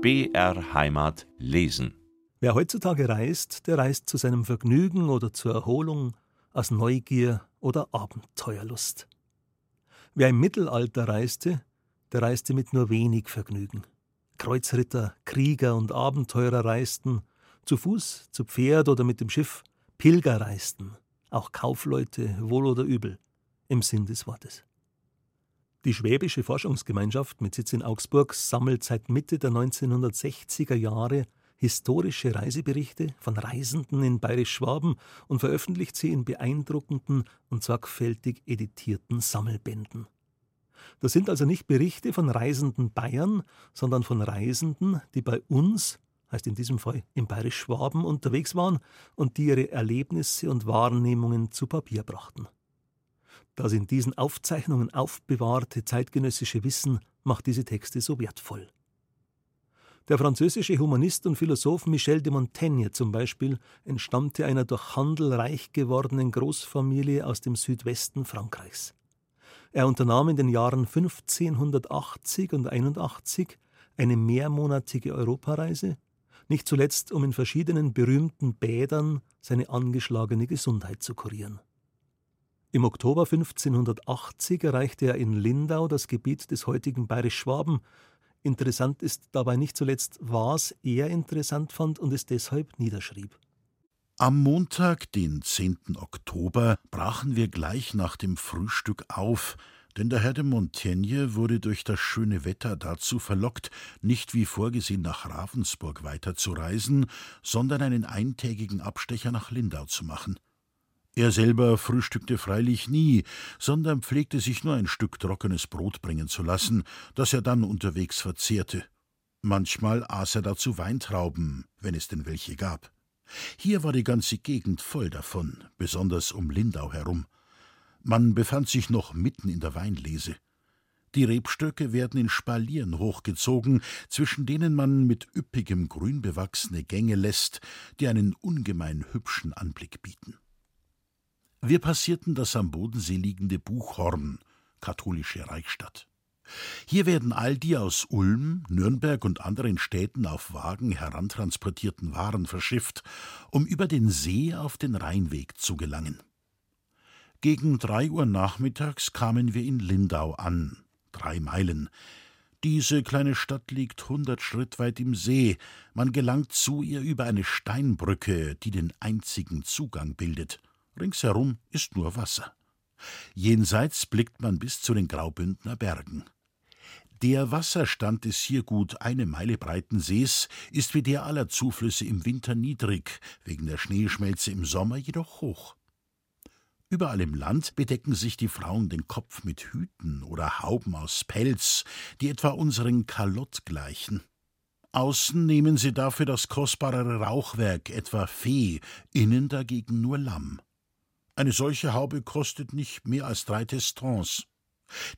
BR Heimat lesen. Wer heutzutage reist, der reist zu seinem Vergnügen oder zur Erholung, aus Neugier oder Abenteuerlust. Wer im Mittelalter reiste, der reiste mit nur wenig Vergnügen. Kreuzritter, Krieger und Abenteurer reisten, zu Fuß, zu Pferd oder mit dem Schiff, Pilger reisten, auch Kaufleute, wohl oder übel, im Sinn des Wortes. Die Schwäbische Forschungsgemeinschaft mit Sitz in Augsburg sammelt seit Mitte der 1960er Jahre historische Reiseberichte von Reisenden in Bayerisch-Schwaben und veröffentlicht sie in beeindruckenden und sorgfältig editierten Sammelbänden. Das sind also nicht Berichte von reisenden Bayern, sondern von Reisenden, die bei uns, heißt in diesem Fall im Bayerisch-Schwaben, unterwegs waren und die ihre Erlebnisse und Wahrnehmungen zu Papier brachten. Das in diesen Aufzeichnungen aufbewahrte zeitgenössische Wissen macht diese Texte so wertvoll. Der französische Humanist und Philosoph Michel de Montaigne zum Beispiel entstammte einer durch Handel reich gewordenen Großfamilie aus dem Südwesten Frankreichs. Er unternahm in den Jahren 1580 und 81 eine mehrmonatige Europareise, nicht zuletzt um in verschiedenen berühmten Bädern seine angeschlagene Gesundheit zu kurieren. Im Oktober 1580 erreichte er in Lindau das Gebiet des heutigen Bayerisch-Schwaben Interessant ist dabei nicht zuletzt, was er interessant fand und es deshalb niederschrieb. Am Montag, den 10. Oktober, brachen wir gleich nach dem Frühstück auf, denn der Herr de Montaigne wurde durch das schöne Wetter dazu verlockt, nicht wie vorgesehen nach Ravensburg weiterzureisen, sondern einen eintägigen Abstecher nach Lindau zu machen. Er selber frühstückte freilich nie, sondern pflegte sich nur ein Stück trockenes Brot bringen zu lassen, das er dann unterwegs verzehrte. Manchmal aß er dazu Weintrauben, wenn es denn welche gab. Hier war die ganze Gegend voll davon, besonders um Lindau herum. Man befand sich noch mitten in der Weinlese. Die Rebstöcke werden in Spalieren hochgezogen, zwischen denen man mit üppigem Grün bewachsene Gänge lässt, die einen ungemein hübschen Anblick bieten. Wir passierten das am Bodensee liegende Buchhorn, katholische Reichsstadt. Hier werden all die aus Ulm, Nürnberg und anderen Städten auf Wagen herantransportierten Waren verschifft, um über den See auf den Rheinweg zu gelangen. Gegen drei Uhr nachmittags kamen wir in Lindau an, drei Meilen. Diese kleine Stadt liegt hundert Schritt weit im See. Man gelangt zu ihr über eine Steinbrücke, die den einzigen Zugang bildet. Ringsherum ist nur Wasser. Jenseits blickt man bis zu den Graubündner Bergen. Der Wasserstand des hier gut eine Meile breiten Sees ist wie der aller Zuflüsse im Winter niedrig, wegen der Schneeschmelze im Sommer jedoch hoch. Überall im Land bedecken sich die Frauen den Kopf mit Hüten oder Hauben aus Pelz, die etwa unseren Kalott gleichen. Außen nehmen sie dafür das kostbarere Rauchwerk, etwa Fee, innen dagegen nur Lamm. Eine solche Haube kostet nicht mehr als drei Testons.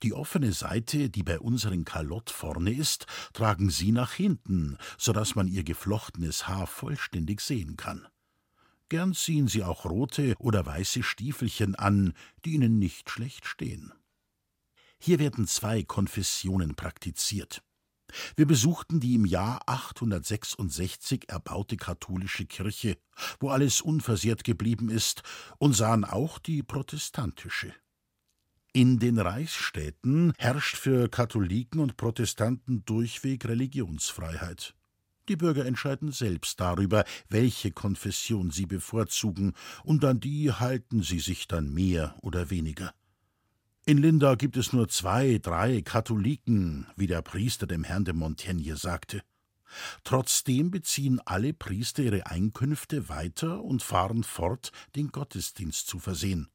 Die offene Seite, die bei unseren Kalott vorne ist, tragen sie nach hinten, so dass man ihr geflochtenes Haar vollständig sehen kann. Gern ziehen sie auch rote oder weiße Stiefelchen an, die ihnen nicht schlecht stehen. Hier werden zwei Konfessionen praktiziert. Wir besuchten die im Jahr 866 erbaute katholische Kirche, wo alles unversehrt geblieben ist, und sahen auch die protestantische. In den Reichsstädten herrscht für Katholiken und Protestanten durchweg Religionsfreiheit. Die Bürger entscheiden selbst darüber, welche Konfession sie bevorzugen, und an die halten sie sich dann mehr oder weniger. In Lindau gibt es nur zwei, drei Katholiken, wie der Priester dem Herrn de Montaigne sagte. Trotzdem beziehen alle Priester ihre Einkünfte weiter und fahren fort, den Gottesdienst zu versehen.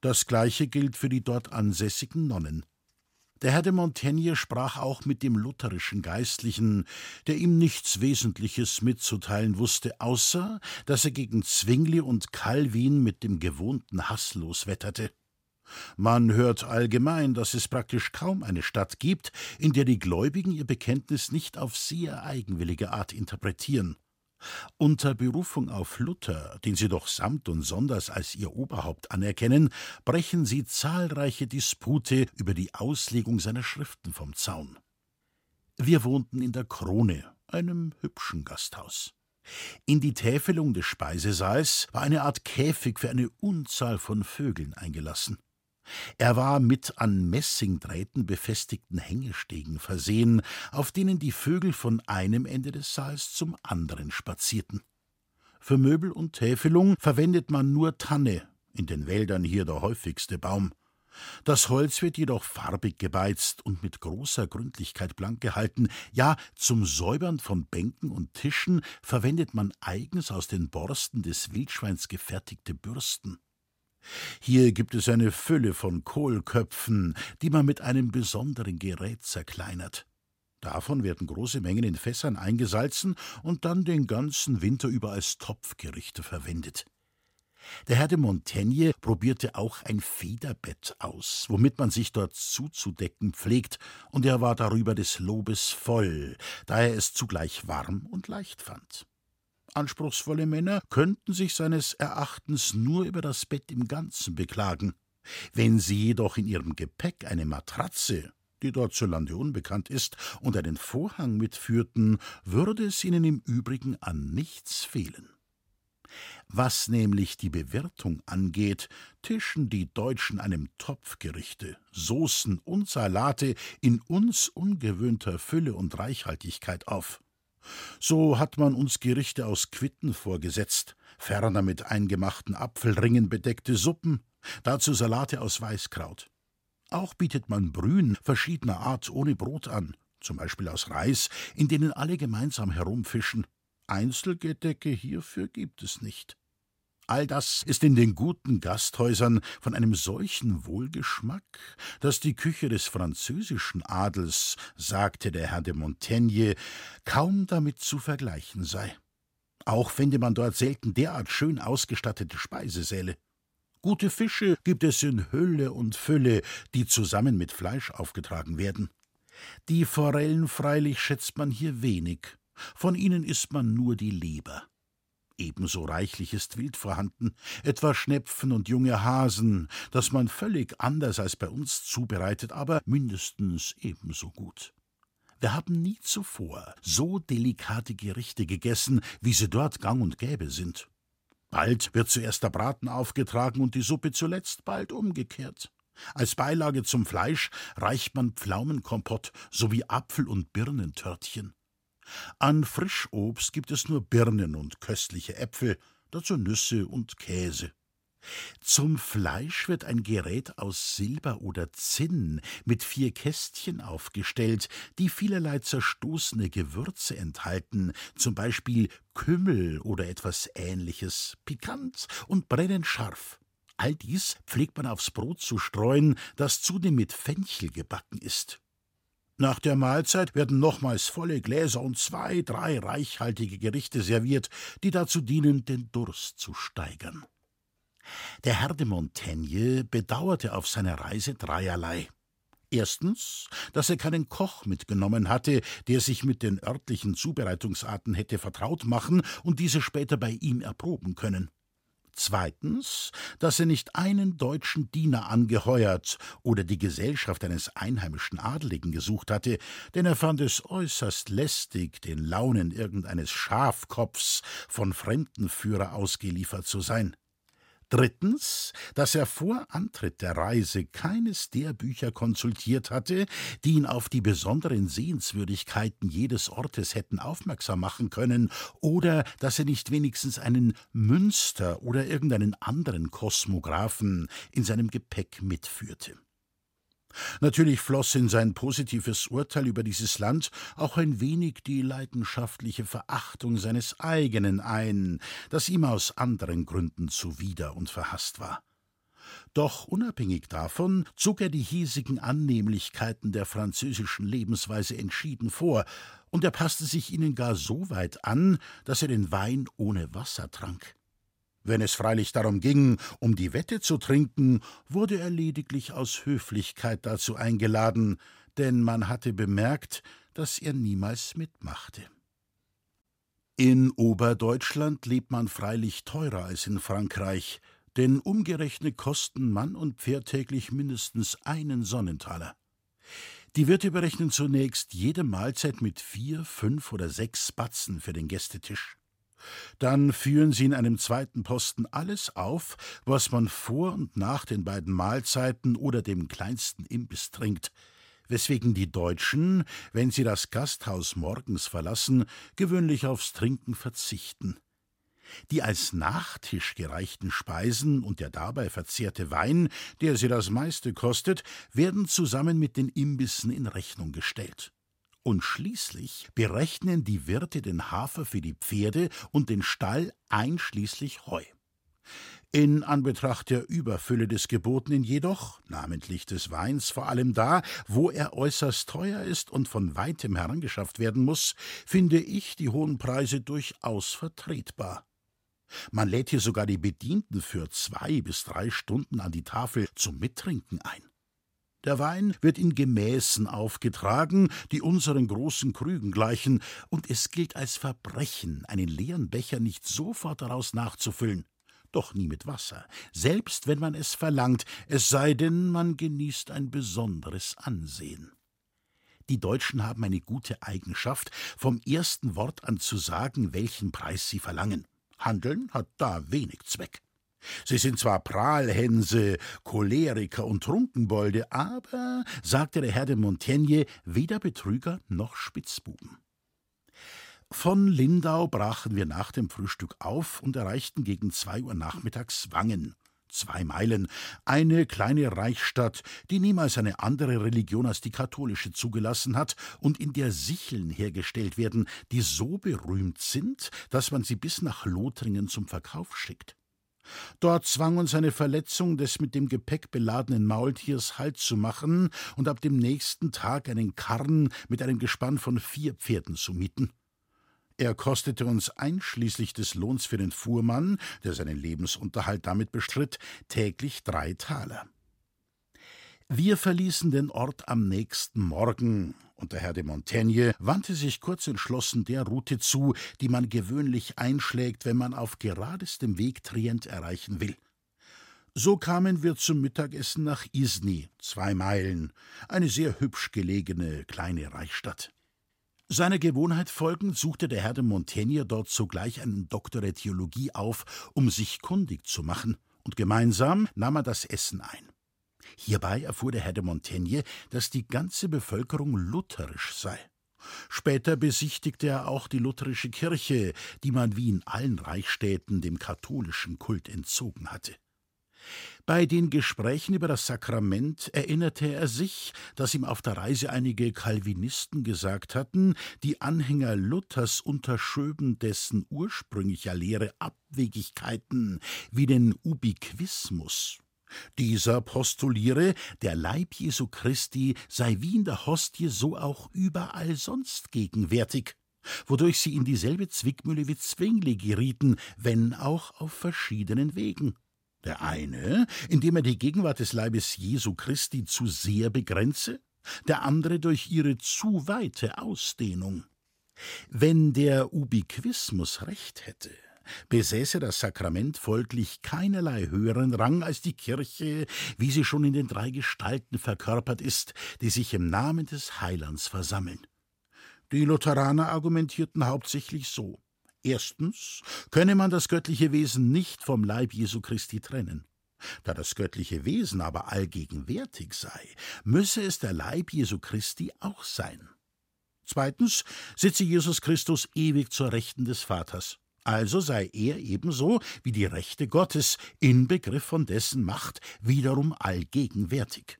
Das gleiche gilt für die dort ansässigen Nonnen. Der Herr de Montaigne sprach auch mit dem lutherischen Geistlichen, der ihm nichts Wesentliches mitzuteilen wusste, außer dass er gegen Zwingli und Calvin mit dem gewohnten Hass loswetterte. Man hört allgemein, dass es praktisch kaum eine Stadt gibt, in der die Gläubigen ihr Bekenntnis nicht auf sehr eigenwillige Art interpretieren. Unter Berufung auf Luther, den sie doch samt und sonders als ihr Oberhaupt anerkennen, brechen sie zahlreiche Dispute über die Auslegung seiner Schriften vom Zaun. Wir wohnten in der Krone, einem hübschen Gasthaus. In die Täfelung des Speisesaals war eine Art Käfig für eine Unzahl von Vögeln eingelassen. Er war mit an Messingdrähten befestigten Hängestegen versehen, auf denen die Vögel von einem Ende des Saals zum anderen spazierten. Für Möbel und Täfelung verwendet man nur Tanne, in den Wäldern hier der häufigste Baum. Das Holz wird jedoch farbig gebeizt und mit großer Gründlichkeit blank gehalten, ja zum Säubern von Bänken und Tischen verwendet man eigens aus den Borsten des Wildschweins gefertigte Bürsten. Hier gibt es eine Fülle von Kohlköpfen, die man mit einem besonderen Gerät zerkleinert. Davon werden große Mengen in Fässern eingesalzen und dann den ganzen Winter über als Topfgerichte verwendet. Der Herr de Montaigne probierte auch ein Federbett aus, womit man sich dort zuzudecken pflegt, und er war darüber des Lobes voll, da er es zugleich warm und leicht fand. Anspruchsvolle Männer könnten sich seines Erachtens nur über das Bett im Ganzen beklagen. Wenn sie jedoch in ihrem Gepäck eine Matratze, die dort zu Lande unbekannt ist, und einen Vorhang mitführten, würde es ihnen im Übrigen an nichts fehlen. Was nämlich die Bewirtung angeht, tischen die Deutschen einem Topfgerichte, Soßen und Salate in uns ungewöhnter Fülle und Reichhaltigkeit auf. So hat man uns Gerichte aus Quitten vorgesetzt, ferner mit eingemachten Apfelringen bedeckte Suppen, dazu Salate aus Weißkraut. Auch bietet man Brühen verschiedener Art ohne Brot an, zum Beispiel aus Reis, in denen alle gemeinsam herumfischen. Einzelgedecke hierfür gibt es nicht. All das ist in den guten Gasthäusern von einem solchen Wohlgeschmack, dass die Küche des französischen Adels, sagte der Herr de Montaigne, kaum damit zu vergleichen sei. Auch fände man dort selten derart schön ausgestattete Speisesäle. Gute Fische gibt es in Hülle und Fülle, die zusammen mit Fleisch aufgetragen werden. Die Forellen freilich schätzt man hier wenig, von ihnen isst man nur die Leber. Ebenso reichlich ist Wild vorhanden, etwa Schnepfen und junge Hasen, das man völlig anders als bei uns zubereitet, aber mindestens ebenso gut. Wir haben nie zuvor so delikate Gerichte gegessen, wie sie dort gang und gäbe sind. Bald wird zuerst der Braten aufgetragen und die Suppe zuletzt, bald umgekehrt. Als Beilage zum Fleisch reicht man Pflaumenkompott sowie Apfel- und Birnentörtchen. An Frischobst gibt es nur Birnen und köstliche Äpfel, dazu Nüsse und Käse. Zum Fleisch wird ein Gerät aus Silber oder Zinn mit vier Kästchen aufgestellt, die vielerlei zerstoßene Gewürze enthalten, zum Beispiel Kümmel oder etwas ähnliches, pikant und brennend scharf. All dies pflegt man aufs Brot zu streuen, das zudem mit Fenchel gebacken ist. Nach der Mahlzeit werden nochmals volle Gläser und zwei, drei reichhaltige Gerichte serviert, die dazu dienen, den Durst zu steigern. Der Herr de Montaigne bedauerte auf seiner Reise dreierlei. Erstens, dass er keinen Koch mitgenommen hatte, der sich mit den örtlichen Zubereitungsarten hätte vertraut machen und diese später bei ihm erproben können. Zweitens, dass er nicht einen deutschen Diener angeheuert oder die Gesellschaft eines einheimischen Adeligen gesucht hatte, denn er fand es äußerst lästig, den Launen irgendeines Schafkopfs von Fremdenführer ausgeliefert zu sein. Drittens, dass er vor Antritt der Reise keines der Bücher konsultiert hatte, die ihn auf die besonderen Sehenswürdigkeiten jedes Ortes hätten aufmerksam machen können, oder dass er nicht wenigstens einen Münster oder irgendeinen anderen Kosmographen in seinem Gepäck mitführte. Natürlich floss in sein positives Urteil über dieses Land auch ein wenig die leidenschaftliche Verachtung seines eigenen ein, das ihm aus anderen Gründen zuwider und verhasst war. Doch unabhängig davon zog er die hiesigen Annehmlichkeiten der französischen Lebensweise entschieden vor, und er passte sich ihnen gar so weit an, dass er den Wein ohne Wasser trank. Wenn es freilich darum ging, um die Wette zu trinken, wurde er lediglich aus Höflichkeit dazu eingeladen, denn man hatte bemerkt, dass er niemals mitmachte. In Oberdeutschland lebt man freilich teurer als in Frankreich, denn umgerechnet kosten Mann und Pferd täglich mindestens einen Sonnentaler. Die Wirte berechnen zunächst jede Mahlzeit mit vier, fünf oder sechs Batzen für den Gästetisch. Dann führen sie in einem zweiten Posten alles auf, was man vor und nach den beiden Mahlzeiten oder dem kleinsten Imbiss trinkt, weswegen die Deutschen, wenn sie das Gasthaus morgens verlassen, gewöhnlich aufs Trinken verzichten. Die als Nachtisch gereichten Speisen und der dabei verzehrte Wein, der sie das meiste kostet, werden zusammen mit den Imbissen in Rechnung gestellt. Und schließlich berechnen die Wirte den Hafer für die Pferde und den Stall einschließlich Heu. In Anbetracht der Überfülle des Gebotenen jedoch, namentlich des Weins vor allem da, wo er äußerst teuer ist und von weitem herangeschafft werden muss, finde ich die hohen Preise durchaus vertretbar. Man lädt hier sogar die Bedienten für zwei bis drei Stunden an die Tafel zum Mittrinken ein. Der Wein wird in Gemäßen aufgetragen, die unseren großen Krügen gleichen, und es gilt als Verbrechen, einen leeren Becher nicht sofort daraus nachzufüllen. Doch nie mit Wasser, selbst wenn man es verlangt, es sei denn, man genießt ein besonderes Ansehen. Die Deutschen haben eine gute Eigenschaft, vom ersten Wort an zu sagen, welchen Preis sie verlangen. Handeln hat da wenig Zweck. Sie sind zwar Prahlhänse, Choleriker und Trunkenbolde, aber, sagte der Herr de Montaigne, weder Betrüger noch Spitzbuben. Von Lindau brachen wir nach dem Frühstück auf und erreichten gegen zwei Uhr nachmittags Wangen. Zwei Meilen, eine kleine Reichsstadt, die niemals eine andere Religion als die katholische zugelassen hat und in der Sicheln hergestellt werden, die so berühmt sind, dass man sie bis nach Lothringen zum Verkauf schickt. Dort zwang uns eine Verletzung des mit dem Gepäck beladenen Maultiers Halt zu machen und ab dem nächsten Tag einen Karren mit einem Gespann von vier Pferden zu mieten. Er kostete uns einschließlich des Lohns für den Fuhrmann, der seinen Lebensunterhalt damit bestritt, täglich drei Taler. Wir verließen den Ort am nächsten Morgen, und der Herr de Montaigne wandte sich kurz entschlossen der Route zu, die man gewöhnlich einschlägt, wenn man auf geradestem Weg Trient erreichen will. So kamen wir zum Mittagessen nach Isny, zwei Meilen, eine sehr hübsch gelegene kleine Reichsstadt. Seiner Gewohnheit folgend suchte der Herr de Montaigne dort sogleich einen Doktor der Theologie auf, um sich kundig zu machen, und gemeinsam nahm er das Essen ein. Hierbei erfuhr der Herr de Montaigne, dass die ganze Bevölkerung lutherisch sei. Später besichtigte er auch die lutherische Kirche, die man wie in allen Reichsstädten dem katholischen Kult entzogen hatte. Bei den Gesprächen über das Sakrament erinnerte er sich, dass ihm auf der Reise einige Calvinisten gesagt hatten, die Anhänger Luthers unterschöben dessen ursprünglicher Lehre Abwegigkeiten wie den Ubiquismus. Dieser postuliere, der Leib Jesu Christi sei wie in der Hostie so auch überall sonst gegenwärtig, wodurch sie in dieselbe Zwickmühle wie Zwingli gerieten, wenn auch auf verschiedenen Wegen. Der eine, indem er die Gegenwart des Leibes Jesu Christi zu sehr begrenze, der andere durch ihre zu weite Ausdehnung. Wenn der Ubiquismus recht hätte, besäße das Sakrament folglich keinerlei höheren Rang als die Kirche, wie sie schon in den drei Gestalten verkörpert ist, die sich im Namen des Heilands versammeln. Die Lutheraner argumentierten hauptsächlich so. Erstens könne man das göttliche Wesen nicht vom Leib Jesu Christi trennen. Da das göttliche Wesen aber allgegenwärtig sei, müsse es der Leib Jesu Christi auch sein. Zweitens sitze Jesus Christus ewig zur Rechten des Vaters. Also sei er ebenso wie die Rechte Gottes in Begriff von dessen Macht wiederum allgegenwärtig.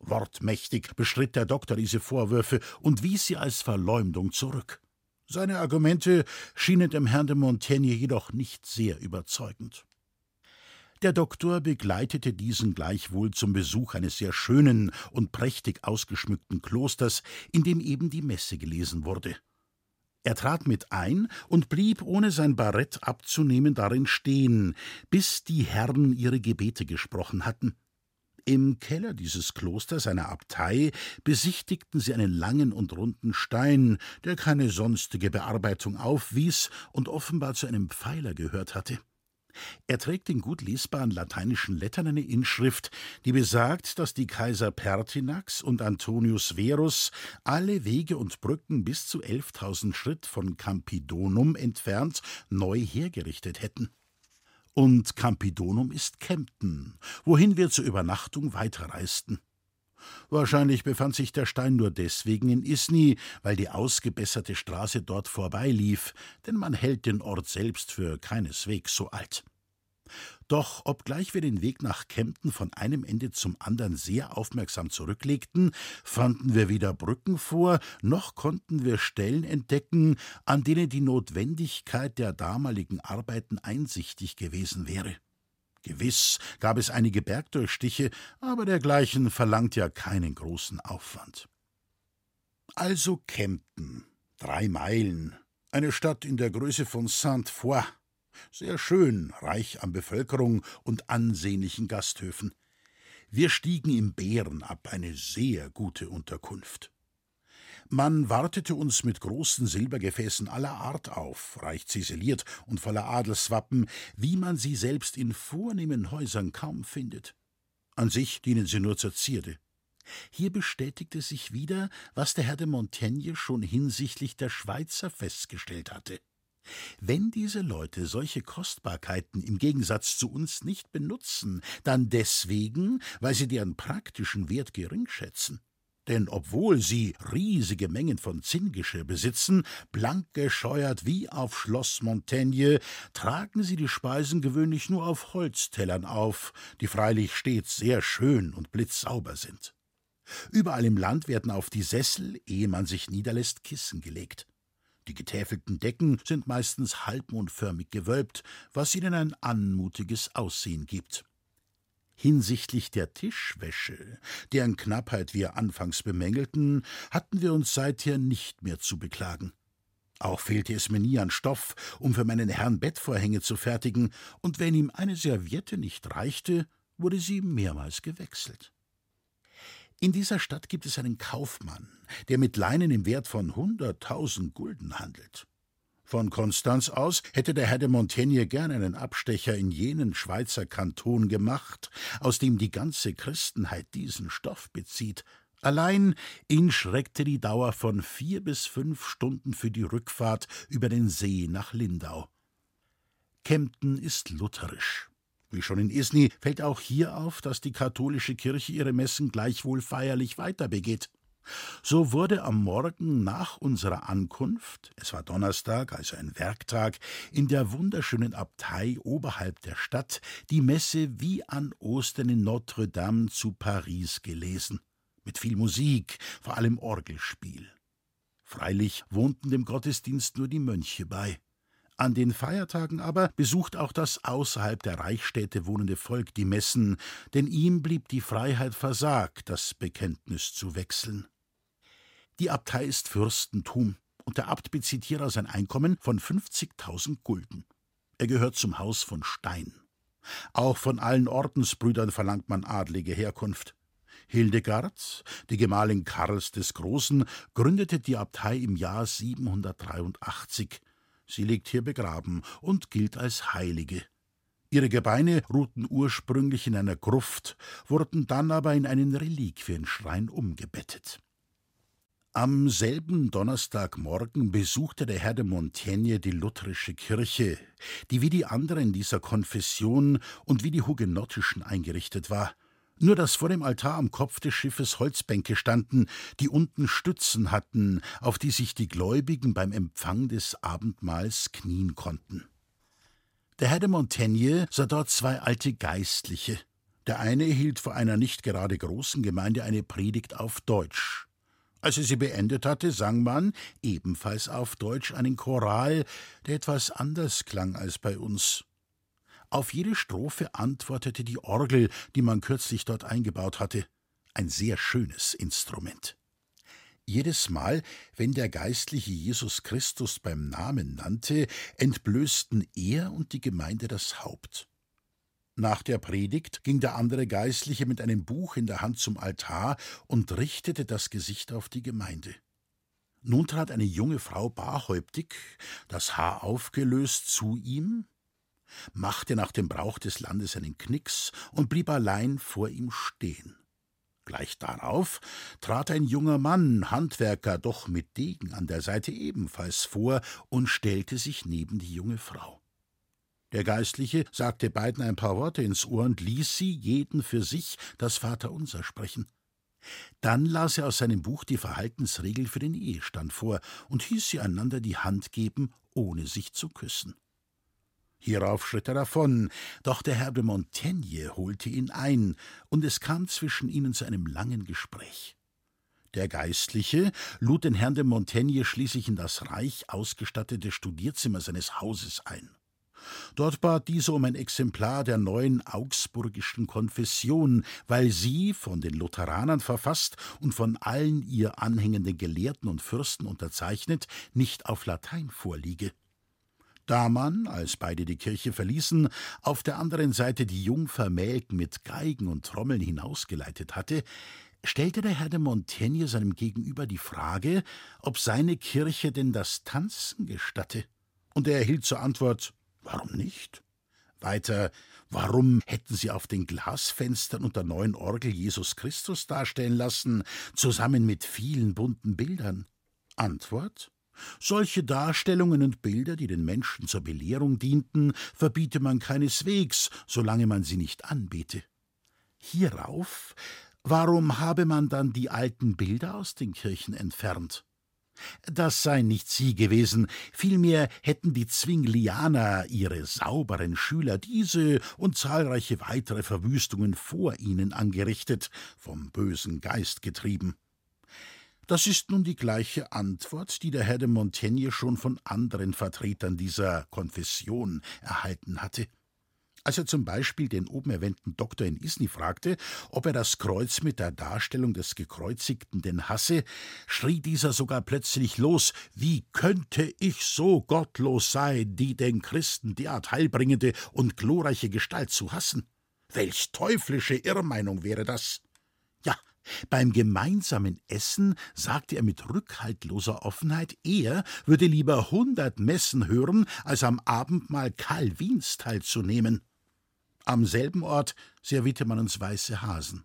Wortmächtig bestritt der Doktor diese Vorwürfe und wies sie als Verleumdung zurück. Seine Argumente schienen dem Herrn de Montaigne jedoch nicht sehr überzeugend. Der Doktor begleitete diesen gleichwohl zum Besuch eines sehr schönen und prächtig ausgeschmückten Klosters, in dem eben die Messe gelesen wurde. Er trat mit ein und blieb, ohne sein Barett abzunehmen, darin stehen, bis die Herren ihre Gebete gesprochen hatten. Im Keller dieses Klosters, einer Abtei, besichtigten sie einen langen und runden Stein, der keine sonstige Bearbeitung aufwies und offenbar zu einem Pfeiler gehört hatte. Er trägt in gut lesbaren lateinischen Lettern eine Inschrift, die besagt, dass die Kaiser Pertinax und Antonius Verus alle Wege und Brücken bis zu 11.000 Schritt von Campidonum entfernt neu hergerichtet hätten. Und Campidonum ist Kempten, wohin wir zur Übernachtung weiterreisten. Wahrscheinlich befand sich der Stein nur deswegen in Isny, weil die ausgebesserte Straße dort vorbeilief, denn man hält den Ort selbst für keineswegs so alt. Doch obgleich wir den Weg nach Kempten von einem Ende zum anderen sehr aufmerksam zurücklegten, fanden wir weder Brücken vor, noch konnten wir Stellen entdecken, an denen die Notwendigkeit der damaligen Arbeiten einsichtig gewesen wäre. Gewiss gab es einige Bergdurchstiche, aber dergleichen verlangt ja keinen großen Aufwand. Also Kempten, drei Meilen, eine Stadt in der Größe von Saint-Foy, sehr schön, reich an Bevölkerung und ansehnlichen Gasthöfen. Wir stiegen im Bären ab, eine sehr gute Unterkunft. Man wartete uns mit großen Silbergefäßen aller Art auf, reich ziseliert und voller Adelswappen, wie man sie selbst in vornehmen Häusern kaum findet. An sich dienen sie nur zur Zierde. Hier bestätigte sich wieder, was der Herr de Montaigne schon hinsichtlich der Schweizer festgestellt hatte. Wenn diese Leute solche Kostbarkeiten im Gegensatz zu uns nicht benutzen, dann deswegen, weil sie deren praktischen Wert gering schätzen denn obwohl sie riesige Mengen von Zinngeschirr besitzen, blank gescheuert wie auf Schloss Montaigne, tragen sie die Speisen gewöhnlich nur auf Holztellern auf, die freilich stets sehr schön und blitzsauber sind. Überall im Land werden auf die Sessel, ehe man sich niederlässt, Kissen gelegt. Die getäfelten Decken sind meistens halbmondförmig gewölbt, was ihnen ein anmutiges Aussehen gibt. Hinsichtlich der Tischwäsche, deren Knappheit wir anfangs bemängelten, hatten wir uns seither nicht mehr zu beklagen. Auch fehlte es mir nie an Stoff, um für meinen Herrn Bettvorhänge zu fertigen, und wenn ihm eine Serviette nicht reichte, wurde sie mehrmals gewechselt. In dieser Stadt gibt es einen Kaufmann, der mit Leinen im Wert von hunderttausend Gulden handelt. Von Konstanz aus hätte der Herr de Montaigne gern einen Abstecher in jenen Schweizer Kanton gemacht, aus dem die ganze Christenheit diesen Stoff bezieht. Allein ihn schreckte die Dauer von vier bis fünf Stunden für die Rückfahrt über den See nach Lindau. Kempten ist lutherisch. Wie schon in Isny fällt auch hier auf, dass die katholische Kirche ihre Messen gleichwohl feierlich weiterbegeht. So wurde am Morgen nach unserer Ankunft, es war Donnerstag, also ein Werktag, in der wunderschönen Abtei oberhalb der Stadt die Messe wie an Ostern in Notre Dame zu Paris gelesen, mit viel Musik, vor allem Orgelspiel. Freilich wohnten dem Gottesdienst nur die Mönche bei. An den Feiertagen aber besucht auch das außerhalb der Reichsstädte wohnende Volk die Messen, denn ihm blieb die Freiheit versagt, das Bekenntnis zu wechseln. Die Abtei ist Fürstentum und der Abt bezieht hieraus ein Einkommen von 50.000 Gulden. Er gehört zum Haus von Stein. Auch von allen Ordensbrüdern verlangt man adlige Herkunft. Hildegard, die Gemahlin Karls des Großen, gründete die Abtei im Jahr 783. Sie liegt hier begraben und gilt als Heilige. Ihre Gebeine ruhten ursprünglich in einer Gruft, wurden dann aber in einen Reliquienschrein umgebettet. Am selben Donnerstagmorgen besuchte der Herr de Montaigne die lutherische Kirche, die wie die anderen dieser Konfession und wie die hugenottischen eingerichtet war. Nur dass vor dem Altar am Kopf des Schiffes Holzbänke standen, die unten Stützen hatten, auf die sich die Gläubigen beim Empfang des Abendmahls knien konnten. Der Herr de Montaigne sah dort zwei alte Geistliche. Der eine hielt vor einer nicht gerade großen Gemeinde eine Predigt auf Deutsch, als er sie beendet hatte, sang man, ebenfalls auf Deutsch, einen Choral, der etwas anders klang als bei uns. Auf jede Strophe antwortete die Orgel, die man kürzlich dort eingebaut hatte. Ein sehr schönes Instrument. Jedes Mal, wenn der Geistliche Jesus Christus beim Namen nannte, entblößten er und die Gemeinde das Haupt. Nach der Predigt ging der andere Geistliche mit einem Buch in der Hand zum Altar und richtete das Gesicht auf die Gemeinde. Nun trat eine junge Frau barhäuptig, das Haar aufgelöst, zu ihm. machte nach dem Brauch des Landes einen Knicks und blieb allein vor ihm stehen. Gleich darauf trat ein junger Mann, Handwerker, doch mit Degen an der Seite ebenfalls vor und stellte sich neben die junge Frau. Der Geistliche sagte beiden ein paar Worte ins Ohr und ließ sie jeden für sich das Vaterunser sprechen. Dann las er aus seinem Buch die Verhaltensregel für den Ehestand vor und hieß sie einander die Hand geben, ohne sich zu küssen. Hierauf schritt er davon, doch der Herr de Montaigne holte ihn ein, und es kam zwischen ihnen zu einem langen Gespräch. Der Geistliche lud den Herrn de Montaigne schließlich in das reich ausgestattete Studierzimmer seines Hauses ein. Dort bat dieser um ein Exemplar der neuen augsburgischen Konfession, weil sie, von den Lutheranern verfasst und von allen ihr anhängenden Gelehrten und Fürsten unterzeichnet, nicht auf Latein vorliege. Da man, als beide die Kirche verließen, auf der anderen Seite die Jungfer Melk mit Geigen und Trommeln hinausgeleitet hatte, stellte der Herr de Montaigne seinem Gegenüber die Frage, ob seine Kirche denn das Tanzen gestatte. Und er erhielt zur Antwort Warum nicht? Weiter, warum hätten sie auf den Glasfenstern und der neuen Orgel Jesus Christus darstellen lassen, zusammen mit vielen bunten Bildern? Antwort solche Darstellungen und Bilder, die den Menschen zur Belehrung dienten, verbiete man keineswegs, solange man sie nicht anbete. Hierauf, warum habe man dann die alten Bilder aus den Kirchen entfernt? Das seien nicht sie gewesen, vielmehr hätten die Zwinglianer, ihre sauberen Schüler, diese und zahlreiche weitere Verwüstungen vor ihnen angerichtet, vom bösen Geist getrieben. Das ist nun die gleiche Antwort, die der Herr de Montaigne schon von anderen Vertretern dieser Konfession erhalten hatte. Als er zum Beispiel den oben erwähnten Doktor in Isny fragte, ob er das Kreuz mit der Darstellung des Gekreuzigten denn hasse, schrie dieser sogar plötzlich los: Wie könnte ich so gottlos sein, die den Christen derart heilbringende und glorreiche Gestalt zu hassen? Welch teuflische Irrmeinung wäre das! Ja, beim gemeinsamen Essen sagte er mit rückhaltloser Offenheit, er würde lieber hundert Messen hören, als am Abendmahl Calvins teilzunehmen. Am selben Ort servierte man uns weiße Hasen.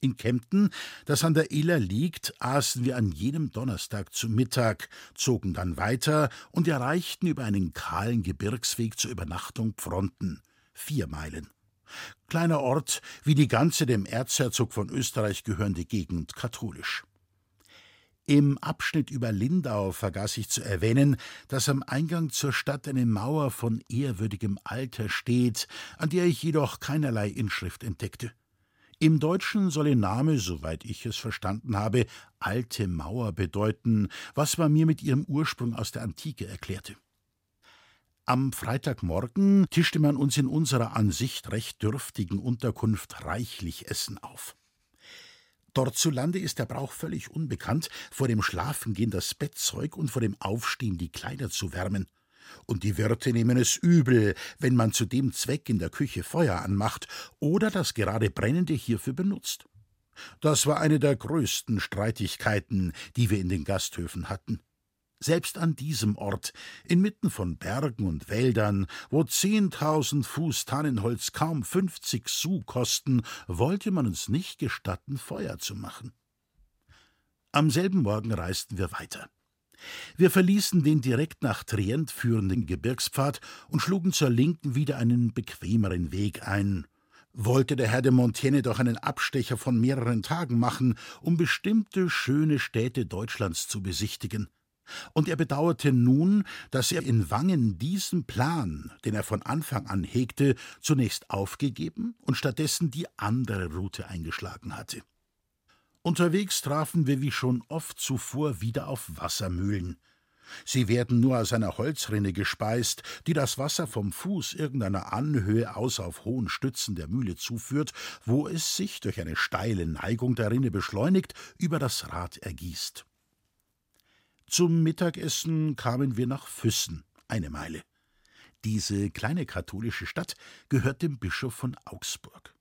In Kempten, das an der Iller liegt, aßen wir an jenem Donnerstag zu Mittag, zogen dann weiter und erreichten über einen kahlen Gebirgsweg zur Übernachtung Pfronten, vier Meilen. Kleiner Ort, wie die ganze dem Erzherzog von Österreich gehörende Gegend katholisch. Im Abschnitt über Lindau vergaß ich zu erwähnen, dass am Eingang zur Stadt eine Mauer von ehrwürdigem Alter steht, an der ich jedoch keinerlei Inschrift entdeckte. Im Deutschen soll ihr Name, soweit ich es verstanden habe, alte Mauer bedeuten, was man mir mit ihrem Ursprung aus der Antike erklärte. Am Freitagmorgen tischte man uns in unserer an sich recht dürftigen Unterkunft reichlich Essen auf. Dort zu Lande ist der Brauch völlig unbekannt, vor dem Schlafengehen das Bettzeug und vor dem Aufstehen die Kleider zu wärmen. Und die Wirte nehmen es übel, wenn man zu dem Zweck in der Küche Feuer anmacht oder das gerade Brennende hierfür benutzt. Das war eine der größten Streitigkeiten, die wir in den Gasthöfen hatten. Selbst an diesem Ort, inmitten von Bergen und Wäldern, wo zehntausend Fuß Tannenholz kaum fünfzig Sou kosten, wollte man uns nicht gestatten, Feuer zu machen. Am selben Morgen reisten wir weiter. Wir verließen den direkt nach Trient führenden Gebirgspfad und schlugen zur Linken wieder einen bequemeren Weg ein. Wollte der Herr de Montaigne doch einen Abstecher von mehreren Tagen machen, um bestimmte schöne Städte Deutschlands zu besichtigen. Und er bedauerte nun, dass er in Wangen diesen Plan, den er von Anfang an hegte, zunächst aufgegeben und stattdessen die andere Route eingeschlagen hatte. Unterwegs trafen wir wie schon oft zuvor wieder auf Wassermühlen. Sie werden nur aus einer Holzrinne gespeist, die das Wasser vom Fuß irgendeiner Anhöhe aus auf hohen Stützen der Mühle zuführt, wo es sich durch eine steile Neigung der Rinne beschleunigt über das Rad ergießt. Zum Mittagessen kamen wir nach Füssen, eine Meile. Diese kleine katholische Stadt gehört dem Bischof von Augsburg.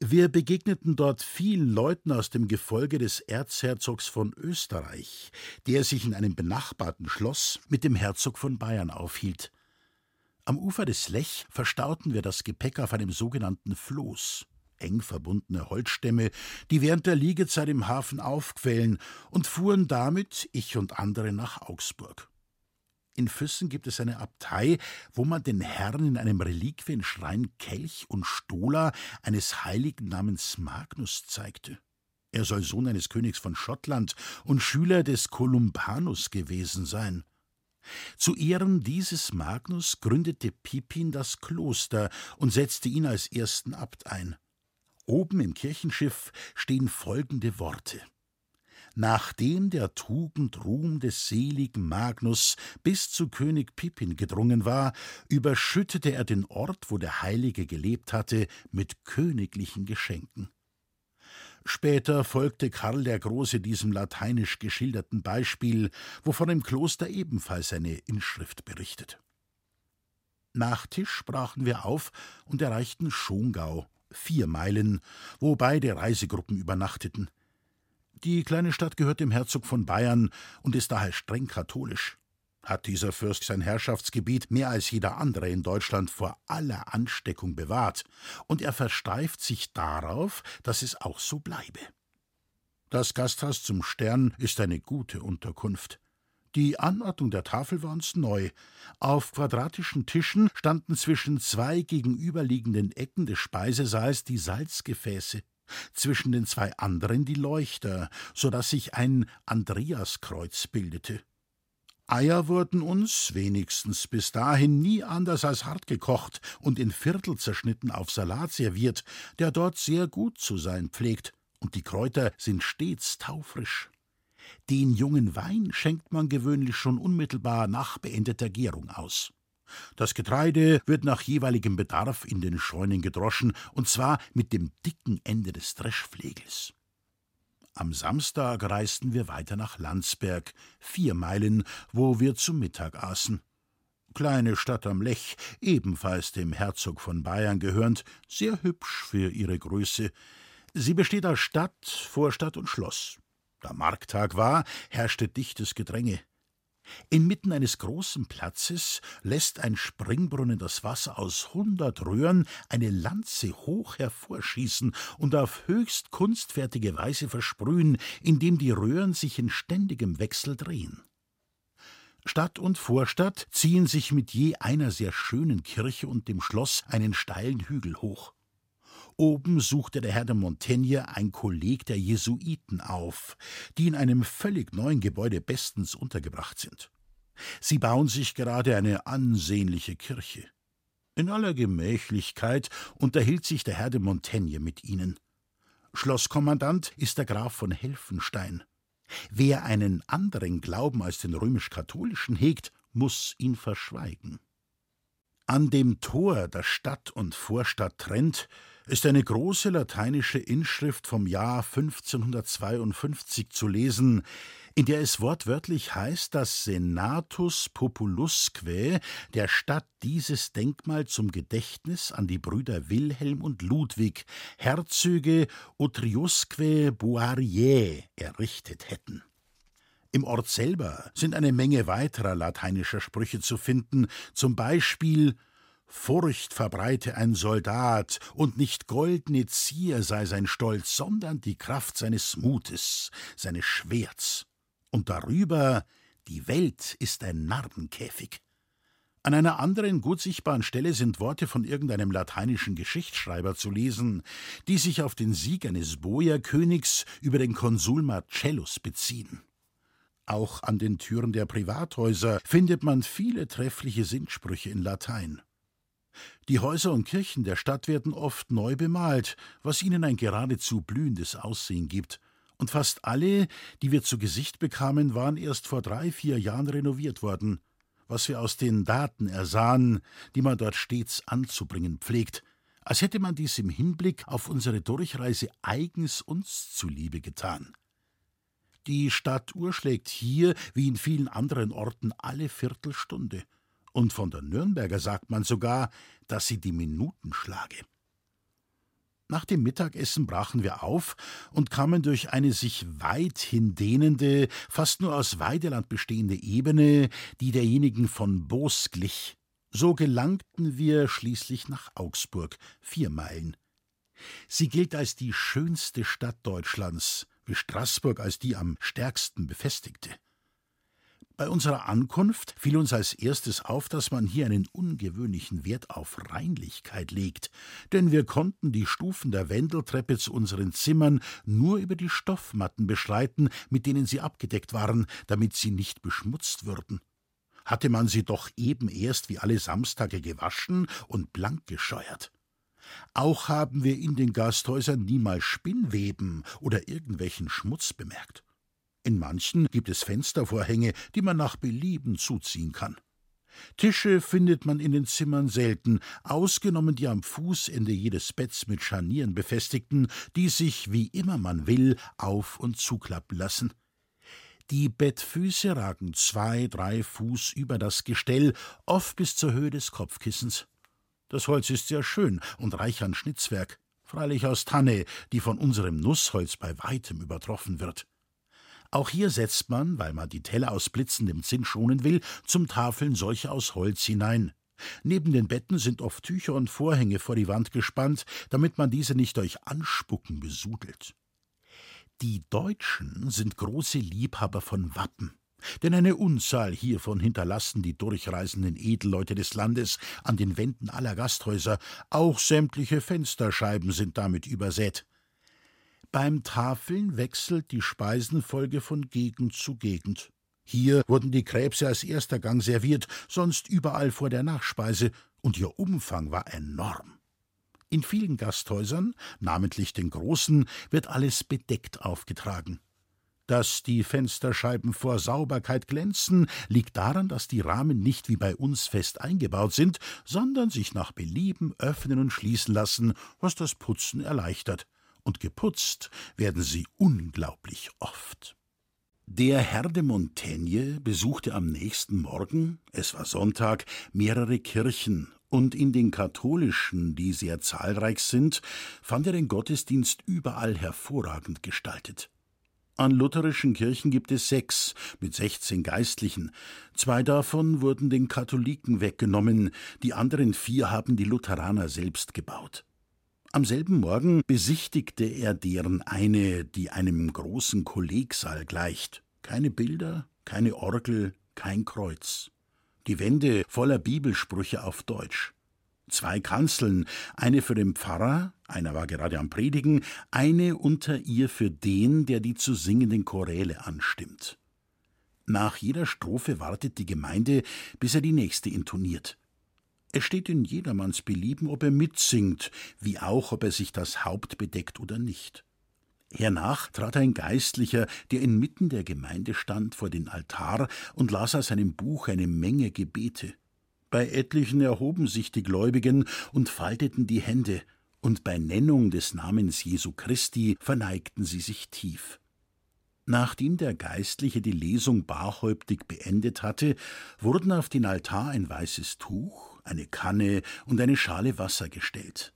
Wir begegneten dort vielen Leuten aus dem Gefolge des Erzherzogs von Österreich, der sich in einem benachbarten Schloss mit dem Herzog von Bayern aufhielt. Am Ufer des Lech verstauten wir das Gepäck auf einem sogenannten Floß, eng verbundene Holzstämme, die während der Liegezeit im Hafen aufquellen und fuhren damit, ich und andere, nach Augsburg. In Füssen gibt es eine Abtei, wo man den Herren in einem Reliquienschrein Kelch und Stola eines Heiligen namens Magnus zeigte. Er soll Sohn eines Königs von Schottland und Schüler des Kolumbanus gewesen sein. Zu Ehren dieses Magnus gründete Pipin das Kloster und setzte ihn als ersten Abt ein. Oben im Kirchenschiff stehen folgende Worte Nachdem der Tugend Ruhm des seligen Magnus bis zu König Pippin gedrungen war, überschüttete er den Ort, wo der Heilige gelebt hatte, mit königlichen Geschenken. Später folgte Karl der Große diesem lateinisch geschilderten Beispiel, wovon im Kloster ebenfalls eine Inschrift berichtet. Nach Tisch brachen wir auf und erreichten Schongau, vier Meilen, wo beide Reisegruppen übernachteten. Die kleine Stadt gehört dem Herzog von Bayern und ist daher streng katholisch hat dieser Fürst sein Herrschaftsgebiet mehr als jeder andere in Deutschland vor aller Ansteckung bewahrt, und er versteift sich darauf, dass es auch so bleibe. Das Gasthaus zum Stern ist eine gute Unterkunft. Die Anordnung der Tafel war uns neu. Auf quadratischen Tischen standen zwischen zwei gegenüberliegenden Ecken des Speisesaals die Salzgefäße, zwischen den zwei anderen die Leuchter, so dass sich ein Andreaskreuz bildete. Eier wurden uns, wenigstens bis dahin, nie anders als hart gekocht und in Viertel zerschnitten auf Salat serviert, der dort sehr gut zu sein pflegt, und die Kräuter sind stets taufrisch. Den jungen Wein schenkt man gewöhnlich schon unmittelbar nach beendeter Gärung aus. Das Getreide wird nach jeweiligem Bedarf in den Scheunen gedroschen, und zwar mit dem dicken Ende des Dreschflegels. Am Samstag reisten wir weiter nach Landsberg, vier Meilen, wo wir zu Mittag aßen. Kleine Stadt am Lech, ebenfalls dem Herzog von Bayern gehörend, sehr hübsch für ihre Größe. Sie besteht aus Stadt, Vorstadt und Schloss. Da Markttag war, herrschte dichtes Gedränge. Inmitten eines großen Platzes lässt ein Springbrunnen das Wasser aus hundert Röhren eine Lanze hoch hervorschießen und auf höchst kunstfertige Weise versprühen, indem die Röhren sich in ständigem Wechsel drehen. Stadt und Vorstadt ziehen sich mit je einer sehr schönen Kirche und dem Schloss einen steilen Hügel hoch. Oben suchte der Herr de Montaigne ein Kolleg der Jesuiten auf, die in einem völlig neuen Gebäude bestens untergebracht sind. Sie bauen sich gerade eine ansehnliche Kirche. In aller Gemächlichkeit unterhielt sich der Herr de Montaigne mit ihnen. Schlosskommandant ist der Graf von Helfenstein. Wer einen anderen Glauben als den römisch-katholischen hegt, muss ihn verschweigen. An dem Tor, das Stadt und Vorstadt trennt, ist eine große lateinische Inschrift vom Jahr 1552 zu lesen, in der es wortwörtlich heißt, dass Senatus Populusque der Stadt dieses Denkmal zum Gedächtnis an die Brüder Wilhelm und Ludwig, Herzöge Autriusque Boarier, errichtet hätten. Im Ort selber sind eine Menge weiterer lateinischer Sprüche zu finden, zum Beispiel Furcht verbreite ein Soldat, und nicht goldne Zier sei sein Stolz, sondern die Kraft seines Mutes, seines Schwerts. Und darüber, die Welt ist ein Narbenkäfig. An einer anderen gut sichtbaren Stelle sind Worte von irgendeinem lateinischen Geschichtsschreiber zu lesen, die sich auf den Sieg eines Boierkönigs über den Konsul Marcellus beziehen. Auch an den Türen der Privathäuser findet man viele treffliche Sinnsprüche in Latein. Die Häuser und Kirchen der Stadt werden oft neu bemalt, was ihnen ein geradezu blühendes Aussehen gibt, und fast alle, die wir zu Gesicht bekamen, waren erst vor drei, vier Jahren renoviert worden, was wir aus den Daten ersahen, die man dort stets anzubringen pflegt, als hätte man dies im Hinblick auf unsere Durchreise eigens uns zuliebe getan. Die Stadtuhr schlägt hier, wie in vielen anderen Orten, alle Viertelstunde und von der Nürnberger sagt man sogar, dass sie die Minuten schlage. Nach dem Mittagessen brachen wir auf und kamen durch eine sich weithin dehnende, fast nur aus Weideland bestehende Ebene, die derjenigen von Boos glich, So gelangten wir schließlich nach Augsburg, vier Meilen. Sie gilt als die schönste Stadt Deutschlands, wie Straßburg als die am stärksten befestigte. Bei unserer Ankunft fiel uns als erstes auf, dass man hier einen ungewöhnlichen Wert auf Reinlichkeit legt, denn wir konnten die Stufen der Wendeltreppe zu unseren Zimmern nur über die Stoffmatten beschreiten, mit denen sie abgedeckt waren, damit sie nicht beschmutzt würden. Hatte man sie doch eben erst wie alle Samstage gewaschen und blank gescheuert. Auch haben wir in den Gasthäusern niemals Spinnweben oder irgendwelchen Schmutz bemerkt. In manchen gibt es Fenstervorhänge, die man nach Belieben zuziehen kann. Tische findet man in den Zimmern selten, ausgenommen die am Fußende jedes Betts mit Scharnieren befestigten, die sich, wie immer man will, auf und zuklappen lassen. Die Bettfüße ragen zwei, drei Fuß über das Gestell, oft bis zur Höhe des Kopfkissens. Das Holz ist sehr schön und reich an Schnitzwerk, freilich aus Tanne, die von unserem Nussholz bei weitem übertroffen wird. Auch hier setzt man, weil man die Teller aus blitzendem Zinn schonen will, zum Tafeln solche aus Holz hinein. Neben den Betten sind oft Tücher und Vorhänge vor die Wand gespannt, damit man diese nicht durch Anspucken besudelt. Die Deutschen sind große Liebhaber von Wappen, denn eine Unzahl hiervon hinterlassen die durchreisenden Edelleute des Landes an den Wänden aller Gasthäuser, auch sämtliche Fensterscheiben sind damit übersät. Beim Tafeln wechselt die Speisenfolge von Gegend zu Gegend. Hier wurden die Krebse als erster Gang serviert, sonst überall vor der Nachspeise, und ihr Umfang war enorm. In vielen Gasthäusern, namentlich den großen, wird alles bedeckt aufgetragen. Dass die Fensterscheiben vor Sauberkeit glänzen, liegt daran, dass die Rahmen nicht wie bei uns fest eingebaut sind, sondern sich nach Belieben öffnen und schließen lassen, was das Putzen erleichtert und geputzt werden sie unglaublich oft. Der Herr de Montaigne besuchte am nächsten Morgen, es war Sonntag, mehrere Kirchen, und in den katholischen, die sehr zahlreich sind, fand er den Gottesdienst überall hervorragend gestaltet. An lutherischen Kirchen gibt es sechs mit sechzehn Geistlichen. Zwei davon wurden den Katholiken weggenommen, die anderen vier haben die Lutheraner selbst gebaut. Am selben Morgen besichtigte er deren eine, die einem großen Kollegsaal gleicht. Keine Bilder, keine Orgel, kein Kreuz. Die Wände voller Bibelsprüche auf Deutsch. Zwei Kanzeln, eine für den Pfarrer, einer war gerade am Predigen, eine unter ihr für den, der die zu singenden Choräle anstimmt. Nach jeder Strophe wartet die Gemeinde, bis er die nächste intoniert. Es steht in jedermanns Belieben, ob er mitsingt, wie auch, ob er sich das Haupt bedeckt oder nicht. Hernach trat ein Geistlicher, der inmitten der Gemeinde stand, vor den Altar und las aus seinem Buch eine Menge Gebete. Bei etlichen erhoben sich die Gläubigen und falteten die Hände, und bei Nennung des Namens Jesu Christi verneigten sie sich tief. Nachdem der Geistliche die Lesung barhäuptig beendet hatte, wurden auf den Altar ein weißes Tuch, eine Kanne und eine Schale Wasser gestellt.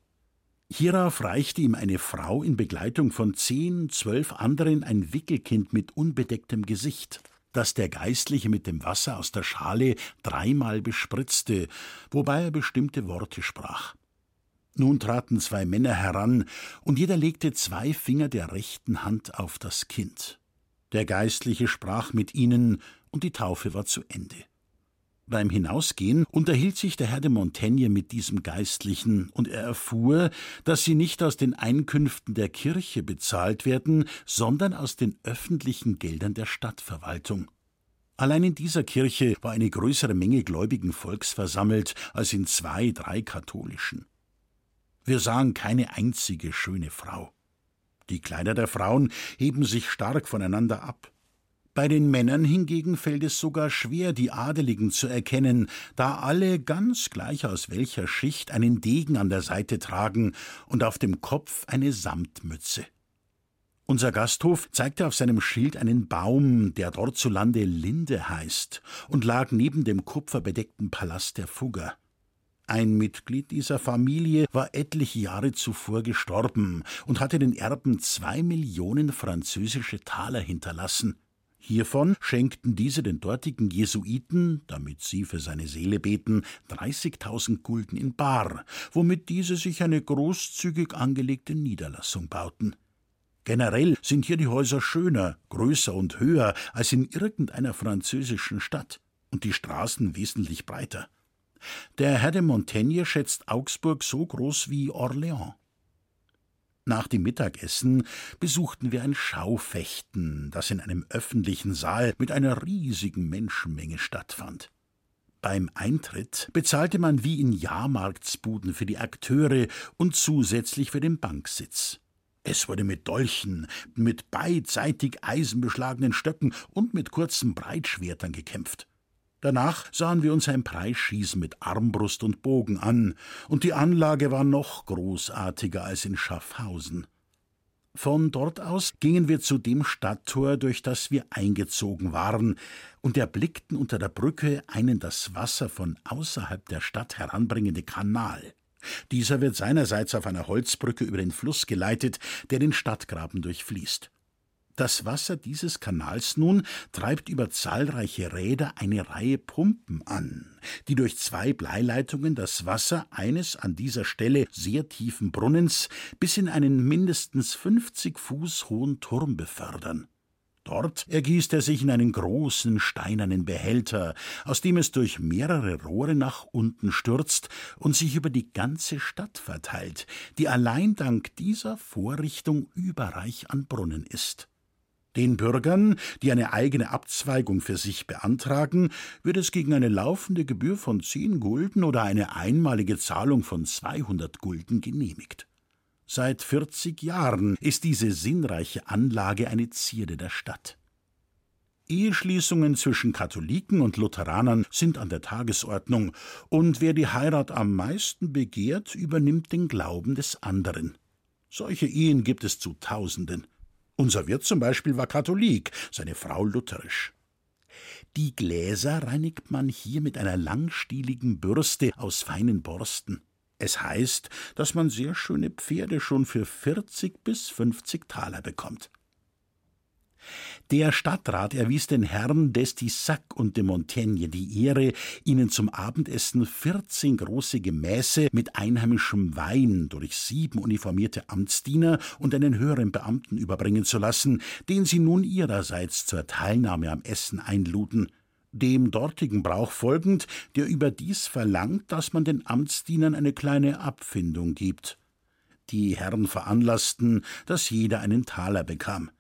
Hierauf reichte ihm eine Frau in Begleitung von zehn, zwölf anderen ein Wickelkind mit unbedecktem Gesicht, das der Geistliche mit dem Wasser aus der Schale dreimal bespritzte, wobei er bestimmte Worte sprach. Nun traten zwei Männer heran, und jeder legte zwei Finger der rechten Hand auf das Kind. Der Geistliche sprach mit ihnen, und die Taufe war zu Ende. Beim Hinausgehen unterhielt sich der Herr de Montaigne mit diesem Geistlichen, und er erfuhr, dass sie nicht aus den Einkünften der Kirche bezahlt werden, sondern aus den öffentlichen Geldern der Stadtverwaltung. Allein in dieser Kirche war eine größere Menge gläubigen Volks versammelt als in zwei, drei katholischen. Wir sahen keine einzige schöne Frau. Die Kleider der Frauen heben sich stark voneinander ab. Bei den Männern hingegen fällt es sogar schwer, die Adeligen zu erkennen, da alle ganz gleich aus welcher Schicht einen Degen an der Seite tragen und auf dem Kopf eine Samtmütze. Unser Gasthof zeigte auf seinem Schild einen Baum, der dort zu Lande Linde heißt, und lag neben dem kupferbedeckten Palast der Fugger. Ein Mitglied dieser Familie war etliche Jahre zuvor gestorben und hatte den Erben zwei Millionen französische Taler hinterlassen. Hiervon schenkten diese den dortigen Jesuiten, damit sie für seine Seele beten, 30.000 Gulden in Bar, womit diese sich eine großzügig angelegte Niederlassung bauten. Generell sind hier die Häuser schöner, größer und höher als in irgendeiner französischen Stadt und die Straßen wesentlich breiter. Der Herr de Montaigne schätzt Augsburg so groß wie Orléans. Nach dem Mittagessen besuchten wir ein Schaufechten, das in einem öffentlichen Saal mit einer riesigen Menschenmenge stattfand. Beim Eintritt bezahlte man wie in Jahrmarktsbuden für die Akteure und zusätzlich für den Banksitz. Es wurde mit Dolchen, mit beidseitig eisenbeschlagenen Stöcken und mit kurzen Breitschwertern gekämpft. Danach sahen wir uns ein Preisschießen mit Armbrust und Bogen an, und die Anlage war noch großartiger als in Schaffhausen. Von dort aus gingen wir zu dem Stadttor, durch das wir eingezogen waren, und erblickten unter der Brücke einen das Wasser von außerhalb der Stadt heranbringende Kanal. Dieser wird seinerseits auf einer Holzbrücke über den Fluss geleitet, der den Stadtgraben durchfließt. Das Wasser dieses Kanals nun treibt über zahlreiche Räder eine Reihe Pumpen an, die durch zwei Bleileitungen das Wasser eines an dieser Stelle sehr tiefen Brunnens bis in einen mindestens 50 Fuß hohen Turm befördern. Dort ergießt er sich in einen großen steinernen Behälter, aus dem es durch mehrere Rohre nach unten stürzt und sich über die ganze Stadt verteilt, die allein dank dieser Vorrichtung überreich an Brunnen ist. Den Bürgern, die eine eigene Abzweigung für sich beantragen, wird es gegen eine laufende Gebühr von zehn Gulden oder eine einmalige Zahlung von 200 Gulden genehmigt. Seit 40 Jahren ist diese sinnreiche Anlage eine Zierde der Stadt. Eheschließungen zwischen Katholiken und Lutheranern sind an der Tagesordnung, und wer die Heirat am meisten begehrt, übernimmt den Glauben des anderen. Solche Ehen gibt es zu Tausenden. Unser Wirt zum Beispiel war Katholik, seine Frau lutherisch. Die Gläser reinigt man hier mit einer langstieligen Bürste aus feinen Borsten. Es heißt, dass man sehr schöne Pferde schon für 40 bis 50 Taler bekommt. Der Stadtrat erwies den Herren d'Estissac und de Montaigne die Ehre, ihnen zum Abendessen 14 große Gemäße mit einheimischem Wein durch sieben uniformierte Amtsdiener und einen höheren Beamten überbringen zu lassen, den sie nun ihrerseits zur Teilnahme am Essen einluden dem dortigen Brauch folgend, der überdies verlangt, dass man den Amtsdienern eine kleine Abfindung gibt. Die Herren veranlassten, dass jeder einen Taler bekam.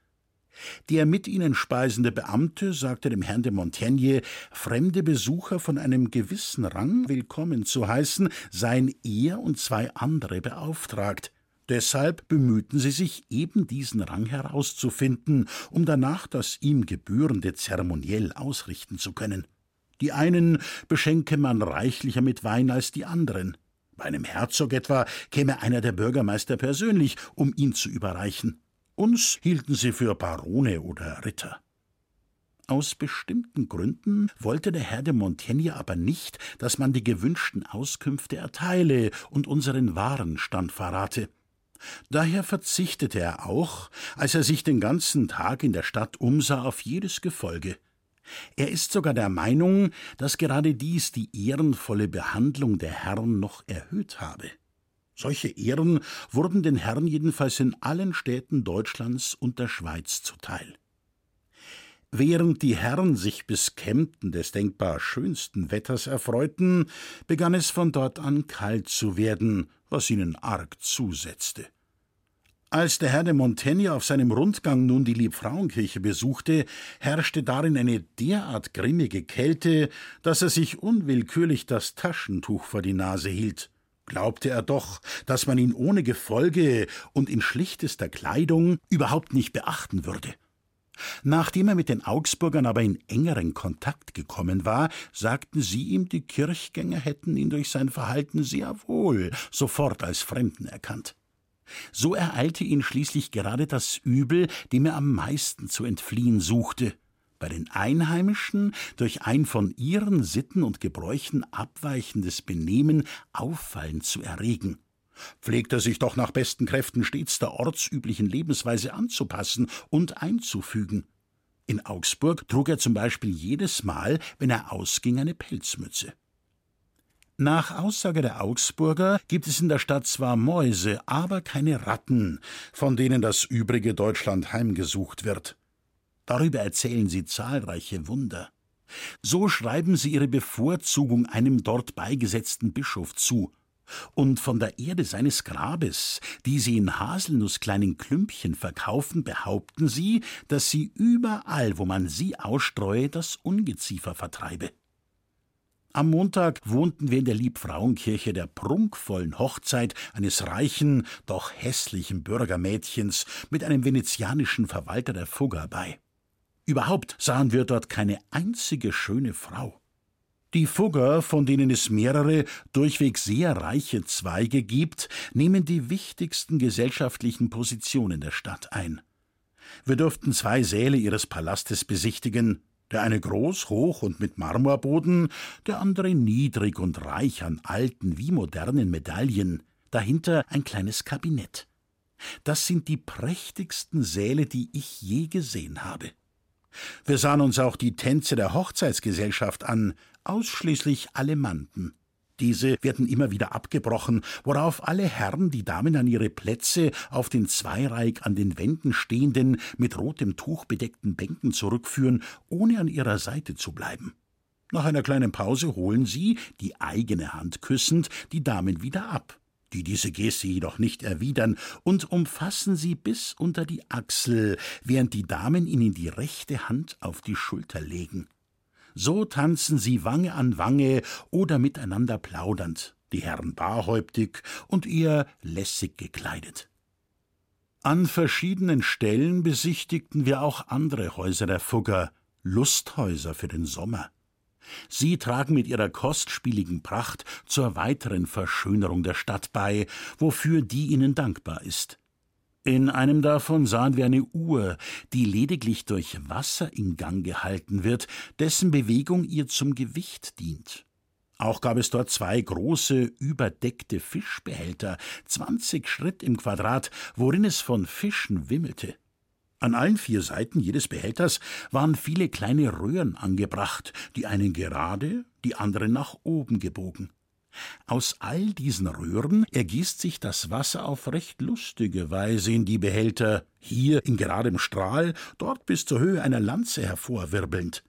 Der mit ihnen speisende Beamte sagte dem Herrn de Montaigne, fremde Besucher von einem gewissen Rang willkommen zu heißen, seien er und zwei andere beauftragt. Deshalb bemühten sie sich, eben diesen Rang herauszufinden, um danach das ihm gebührende Zeremoniell ausrichten zu können. Die einen beschenke man reichlicher mit Wein als die anderen. Bei einem Herzog etwa käme einer der Bürgermeister persönlich, um ihn zu überreichen. Uns hielten sie für Barone oder Ritter. Aus bestimmten Gründen wollte der Herr de Montaigne aber nicht, dass man die gewünschten Auskünfte erteile und unseren Warenstand verrate. Daher verzichtete er auch, als er sich den ganzen Tag in der Stadt umsah, auf jedes Gefolge. Er ist sogar der Meinung, dass gerade dies die ehrenvolle Behandlung der Herren noch erhöht habe. Solche Ehren wurden den Herren jedenfalls in allen Städten Deutschlands und der Schweiz zuteil. Während die Herren sich bis Kempten des denkbar schönsten Wetters erfreuten, begann es von dort an kalt zu werden, was ihnen arg zusetzte. Als der Herr de Montaigne auf seinem Rundgang nun die Liebfrauenkirche besuchte, herrschte darin eine derart grimmige Kälte, dass er sich unwillkürlich das Taschentuch vor die Nase hielt glaubte er doch, dass man ihn ohne Gefolge und in schlichtester Kleidung überhaupt nicht beachten würde. Nachdem er mit den Augsburgern aber in engeren Kontakt gekommen war, sagten sie ihm, die Kirchgänger hätten ihn durch sein Verhalten sehr wohl sofort als Fremden erkannt. So ereilte ihn schließlich gerade das Übel, dem er am meisten zu entfliehen suchte, bei den Einheimischen durch ein von ihren Sitten und Gebräuchen abweichendes Benehmen auffallend zu erregen. Pflegt er sich doch nach besten Kräften stets der ortsüblichen Lebensweise anzupassen und einzufügen. In Augsburg trug er zum Beispiel jedes Mal, wenn er ausging, eine Pelzmütze. Nach Aussage der Augsburger gibt es in der Stadt zwar Mäuse, aber keine Ratten, von denen das übrige Deutschland heimgesucht wird. Darüber erzählen sie zahlreiche Wunder. So schreiben sie ihre Bevorzugung einem dort beigesetzten Bischof zu, und von der Erde seines Grabes, die sie in haselnusskleinen Klümpchen verkaufen, behaupten sie, dass sie überall, wo man sie ausstreue, das Ungeziefer vertreibe. Am Montag wohnten wir in der Liebfrauenkirche der prunkvollen Hochzeit eines reichen, doch hässlichen Bürgermädchens mit einem venezianischen Verwalter der Fugger bei. Überhaupt sahen wir dort keine einzige schöne Frau. Die Fugger, von denen es mehrere durchweg sehr reiche Zweige gibt, nehmen die wichtigsten gesellschaftlichen Positionen der Stadt ein. Wir durften zwei Säle ihres Palastes besichtigen, der eine groß, hoch und mit Marmorboden, der andere niedrig und reich an alten wie modernen Medaillen, dahinter ein kleines Kabinett. Das sind die prächtigsten Säle, die ich je gesehen habe. Wir sahen uns auch die Tänze der Hochzeitsgesellschaft an, ausschließlich Allemanden. Diese werden immer wieder abgebrochen, worauf alle Herren die Damen an ihre Plätze auf den zweireihig an den Wänden stehenden, mit rotem Tuch bedeckten Bänken zurückführen, ohne an ihrer Seite zu bleiben. Nach einer kleinen Pause holen sie, die eigene Hand küssend, die Damen wieder ab die diese Geste jedoch nicht erwidern, und umfassen sie bis unter die Achsel, während die Damen ihnen die rechte Hand auf die Schulter legen. So tanzen sie Wange an Wange oder miteinander plaudernd, die Herren barhäuptig und eher lässig gekleidet. An verschiedenen Stellen besichtigten wir auch andere Häuser der Fugger, Lusthäuser für den Sommer. Sie tragen mit ihrer kostspieligen Pracht zur weiteren Verschönerung der Stadt bei, wofür die ihnen dankbar ist. In einem davon sahen wir eine Uhr, die lediglich durch Wasser in Gang gehalten wird, dessen Bewegung ihr zum Gewicht dient. Auch gab es dort zwei große, überdeckte Fischbehälter, zwanzig Schritt im Quadrat, worin es von Fischen wimmelte. An allen vier Seiten jedes Behälters waren viele kleine Röhren angebracht, die einen gerade, die anderen nach oben gebogen. Aus all diesen Röhren ergießt sich das Wasser auf recht lustige Weise in die Behälter, hier in geradem Strahl, dort bis zur Höhe einer Lanze hervorwirbelnd.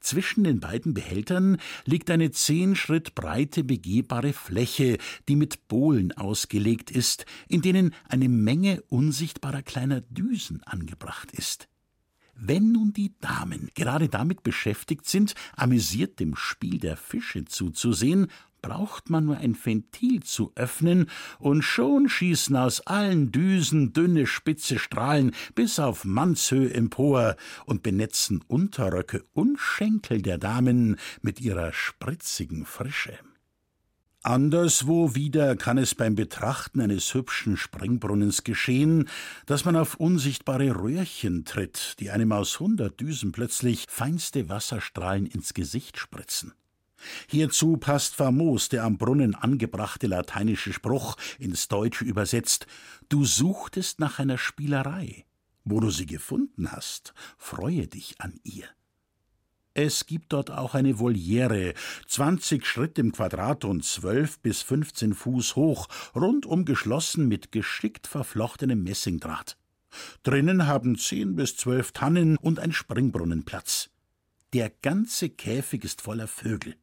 Zwischen den beiden Behältern liegt eine zehn Schritt breite begehbare Fläche, die mit Bohlen ausgelegt ist, in denen eine Menge unsichtbarer kleiner Düsen angebracht ist. Wenn nun die Damen gerade damit beschäftigt sind, amüsiert dem Spiel der Fische zuzusehen, braucht man nur ein Ventil zu öffnen, und schon schießen aus allen Düsen dünne spitze Strahlen bis auf Mannshöhe empor und benetzen Unterröcke und Schenkel der Damen mit ihrer spritzigen Frische. Anderswo wieder kann es beim Betrachten eines hübschen Springbrunnens geschehen, dass man auf unsichtbare Röhrchen tritt, die einem aus hundert Düsen plötzlich feinste Wasserstrahlen ins Gesicht spritzen. Hierzu passt famos der am Brunnen angebrachte lateinische Spruch ins Deutsche übersetzt Du suchtest nach einer Spielerei. Wo du sie gefunden hast, freue dich an ihr. Es gibt dort auch eine Voliere, zwanzig Schritt im Quadrat und zwölf bis fünfzehn Fuß hoch, rundum geschlossen mit geschickt verflochtenem Messingdraht. Drinnen haben zehn bis zwölf Tannen und ein Springbrunnen Platz. Der ganze Käfig ist voller Vögel.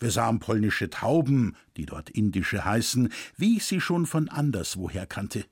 Wir sahen polnische Tauben, die dort indische heißen, wie ich sie schon von anderswoher kannte.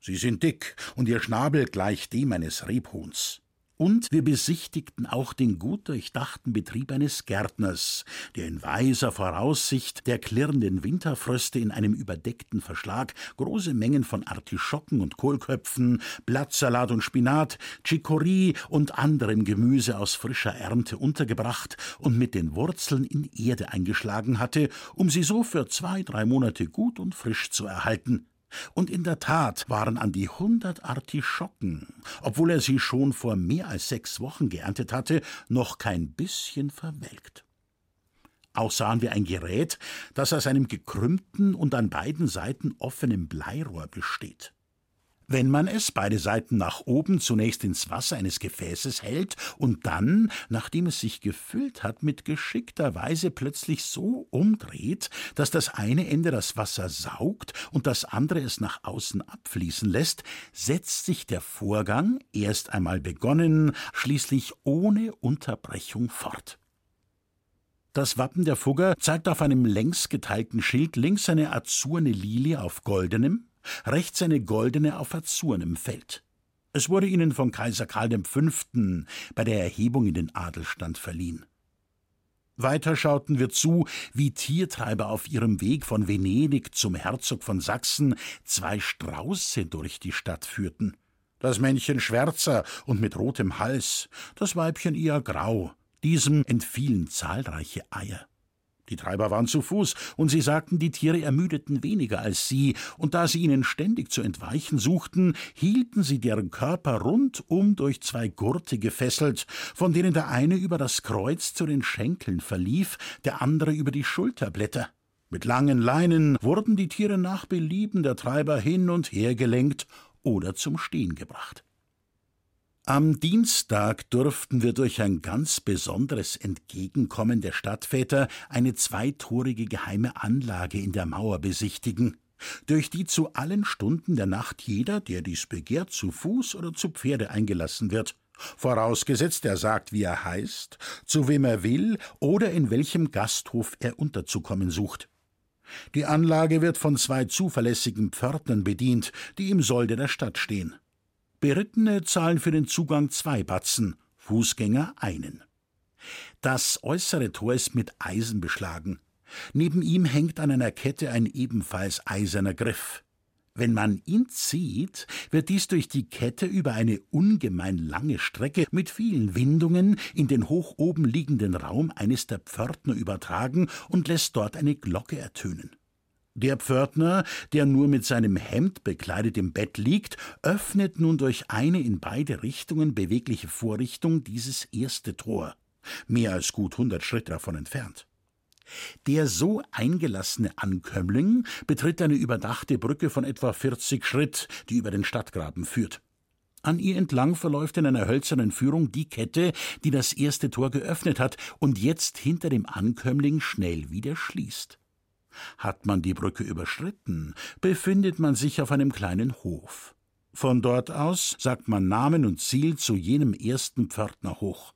Sie sind dick und ihr Schnabel gleicht dem eines Rebhuhns. Und wir besichtigten auch den gut durchdachten Betrieb eines Gärtners, der in weiser Voraussicht der klirrenden Winterfröste in einem überdeckten Verschlag große Mengen von Artischocken und Kohlköpfen, Blattsalat und Spinat, Chicorée und anderem Gemüse aus frischer Ernte untergebracht und mit den Wurzeln in Erde eingeschlagen hatte, um sie so für zwei, drei Monate gut und frisch zu erhalten. Und in der Tat waren an die hundert Artischocken, obwohl er sie schon vor mehr als sechs Wochen geerntet hatte, noch kein bisschen verwelkt. Auch sahen wir ein Gerät, das aus einem gekrümmten und an beiden Seiten offenen Bleirohr besteht. Wenn man es beide Seiten nach oben zunächst ins Wasser eines Gefäßes hält und dann, nachdem es sich gefüllt hat, mit geschickter Weise plötzlich so umdreht, dass das eine Ende das Wasser saugt und das andere es nach außen abfließen lässt, setzt sich der Vorgang, erst einmal begonnen, schließlich ohne Unterbrechung fort. Das Wappen der Fugger zeigt auf einem längs geteilten Schild links eine azurne Lilie auf goldenem, rechts eine goldene auf azurnem Feld. Es wurde ihnen von Kaiser Karl V. bei der Erhebung in den Adelstand verliehen. Weiter schauten wir zu, wie Tiertreiber auf ihrem Weg von Venedig zum Herzog von Sachsen zwei Strauße durch die Stadt führten. Das Männchen schwärzer und mit rotem Hals, das Weibchen eher grau. Diesem entfielen zahlreiche Eier. Die Treiber waren zu Fuß, und sie sagten, die Tiere ermüdeten weniger als sie, und da sie ihnen ständig zu entweichen suchten, hielten sie deren Körper rundum durch zwei Gurte gefesselt, von denen der eine über das Kreuz zu den Schenkeln verlief, der andere über die Schulterblätter. Mit langen Leinen wurden die Tiere nach Belieben der Treiber hin und her gelenkt oder zum Stehen gebracht. Am Dienstag durften wir durch ein ganz besonderes Entgegenkommen der Stadtväter eine zweitorige geheime Anlage in der Mauer besichtigen, durch die zu allen Stunden der Nacht jeder, der dies begehrt, zu Fuß oder zu Pferde eingelassen wird, vorausgesetzt er sagt, wie er heißt, zu wem er will oder in welchem Gasthof er unterzukommen sucht. Die Anlage wird von zwei zuverlässigen Pförtnern bedient, die im Solde der Stadt stehen. Berittene zahlen für den Zugang zwei Batzen, Fußgänger einen. Das äußere Tor ist mit Eisen beschlagen. Neben ihm hängt an einer Kette ein ebenfalls eiserner Griff. Wenn man ihn zieht, wird dies durch die Kette über eine ungemein lange Strecke mit vielen Windungen in den hoch oben liegenden Raum eines der Pförtner übertragen und lässt dort eine Glocke ertönen. Der Pförtner, der nur mit seinem Hemd bekleidet im Bett liegt, öffnet nun durch eine in beide Richtungen bewegliche Vorrichtung dieses erste Tor, mehr als gut hundert Schritt davon entfernt. Der so eingelassene Ankömmling betritt eine überdachte Brücke von etwa 40 Schritt, die über den Stadtgraben führt. An ihr entlang verläuft in einer hölzernen Führung die Kette, die das erste Tor geöffnet hat und jetzt hinter dem Ankömmling schnell wieder schließt. Hat man die Brücke überschritten, befindet man sich auf einem kleinen Hof. Von dort aus sagt man Namen und Ziel zu jenem ersten Pförtner hoch.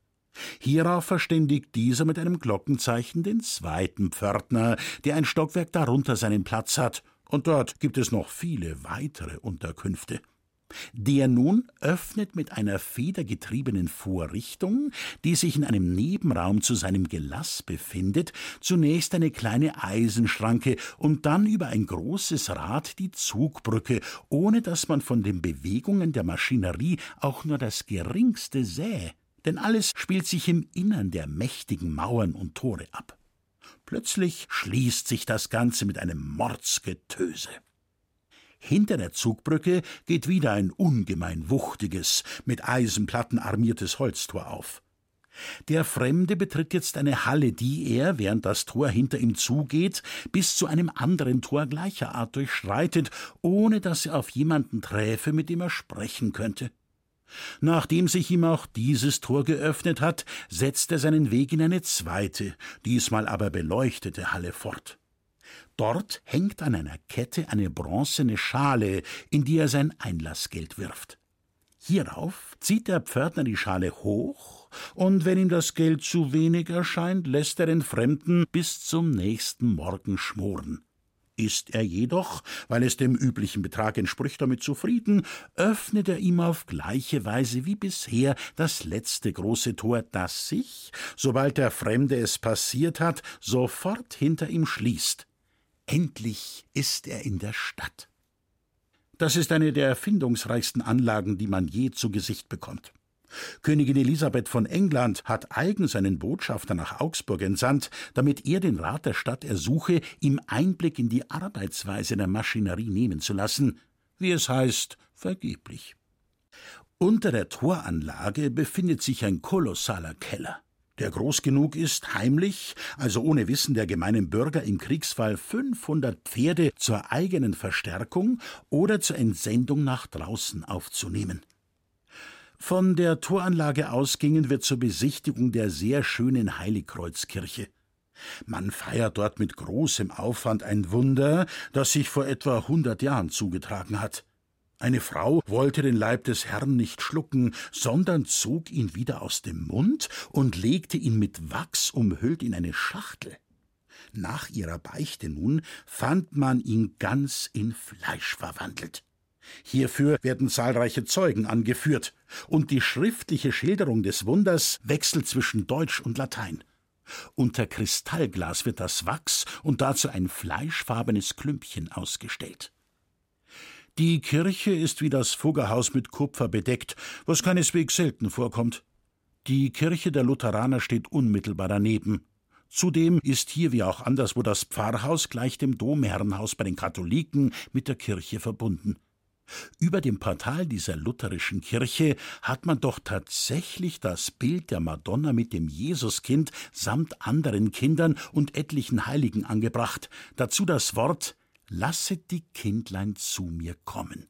Hierauf verständigt dieser mit einem Glockenzeichen den zweiten Pförtner, der ein Stockwerk darunter seinen Platz hat, und dort gibt es noch viele weitere Unterkünfte. Der nun öffnet mit einer federgetriebenen Vorrichtung, die sich in einem Nebenraum zu seinem Gelass befindet, zunächst eine kleine Eisenschranke und dann über ein großes Rad die Zugbrücke, ohne dass man von den Bewegungen der Maschinerie auch nur das geringste sähe, denn alles spielt sich im Innern der mächtigen Mauern und Tore ab. Plötzlich schließt sich das Ganze mit einem Mordsgetöse. Hinter der Zugbrücke geht wieder ein ungemein wuchtiges, mit Eisenplatten armiertes Holztor auf. Der Fremde betritt jetzt eine Halle, die er, während das Tor hinter ihm zugeht, bis zu einem anderen Tor gleicher Art durchschreitet, ohne dass er auf jemanden träfe, mit dem er sprechen könnte. Nachdem sich ihm auch dieses Tor geöffnet hat, setzt er seinen Weg in eine zweite, diesmal aber beleuchtete Halle fort. Dort hängt an einer Kette eine bronzene Schale, in die er sein Einlassgeld wirft. Hierauf zieht der Pförtner die Schale hoch, und wenn ihm das Geld zu wenig erscheint, lässt er den Fremden bis zum nächsten Morgen schmoren. Ist er jedoch, weil es dem üblichen Betrag entspricht, damit zufrieden, öffnet er ihm auf gleiche Weise wie bisher das letzte große Tor, das sich, sobald der Fremde es passiert hat, sofort hinter ihm schließt. Endlich ist er in der Stadt. Das ist eine der erfindungsreichsten Anlagen, die man je zu Gesicht bekommt. Königin Elisabeth von England hat eigens einen Botschafter nach Augsburg entsandt, damit er den Rat der Stadt ersuche, ihm Einblick in die Arbeitsweise der Maschinerie nehmen zu lassen, wie es heißt, vergeblich. Unter der Toranlage befindet sich ein kolossaler Keller. Der groß genug ist, heimlich, also ohne Wissen der gemeinen Bürger im Kriegsfall 500 Pferde zur eigenen Verstärkung oder zur Entsendung nach draußen aufzunehmen. Von der Toranlage ausgingen wir zur Besichtigung der sehr schönen Heiligkreuzkirche. Man feiert dort mit großem Aufwand ein Wunder, das sich vor etwa hundert Jahren zugetragen hat. Eine Frau wollte den Leib des Herrn nicht schlucken, sondern zog ihn wieder aus dem Mund und legte ihn mit Wachs umhüllt in eine Schachtel. Nach ihrer Beichte nun fand man ihn ganz in Fleisch verwandelt. Hierfür werden zahlreiche Zeugen angeführt, und die schriftliche Schilderung des Wunders wechselt zwischen Deutsch und Latein. Unter Kristallglas wird das Wachs und dazu ein fleischfarbenes Klümpchen ausgestellt. Die Kirche ist wie das Fuggerhaus mit Kupfer bedeckt, was keineswegs selten vorkommt. Die Kirche der Lutheraner steht unmittelbar daneben. Zudem ist hier wie auch anderswo das Pfarrhaus gleich dem Domherrenhaus bei den Katholiken mit der Kirche verbunden. Über dem Portal dieser lutherischen Kirche hat man doch tatsächlich das Bild der Madonna mit dem Jesuskind samt anderen Kindern und etlichen Heiligen angebracht, dazu das Wort Lasset die Kindlein zu mir kommen.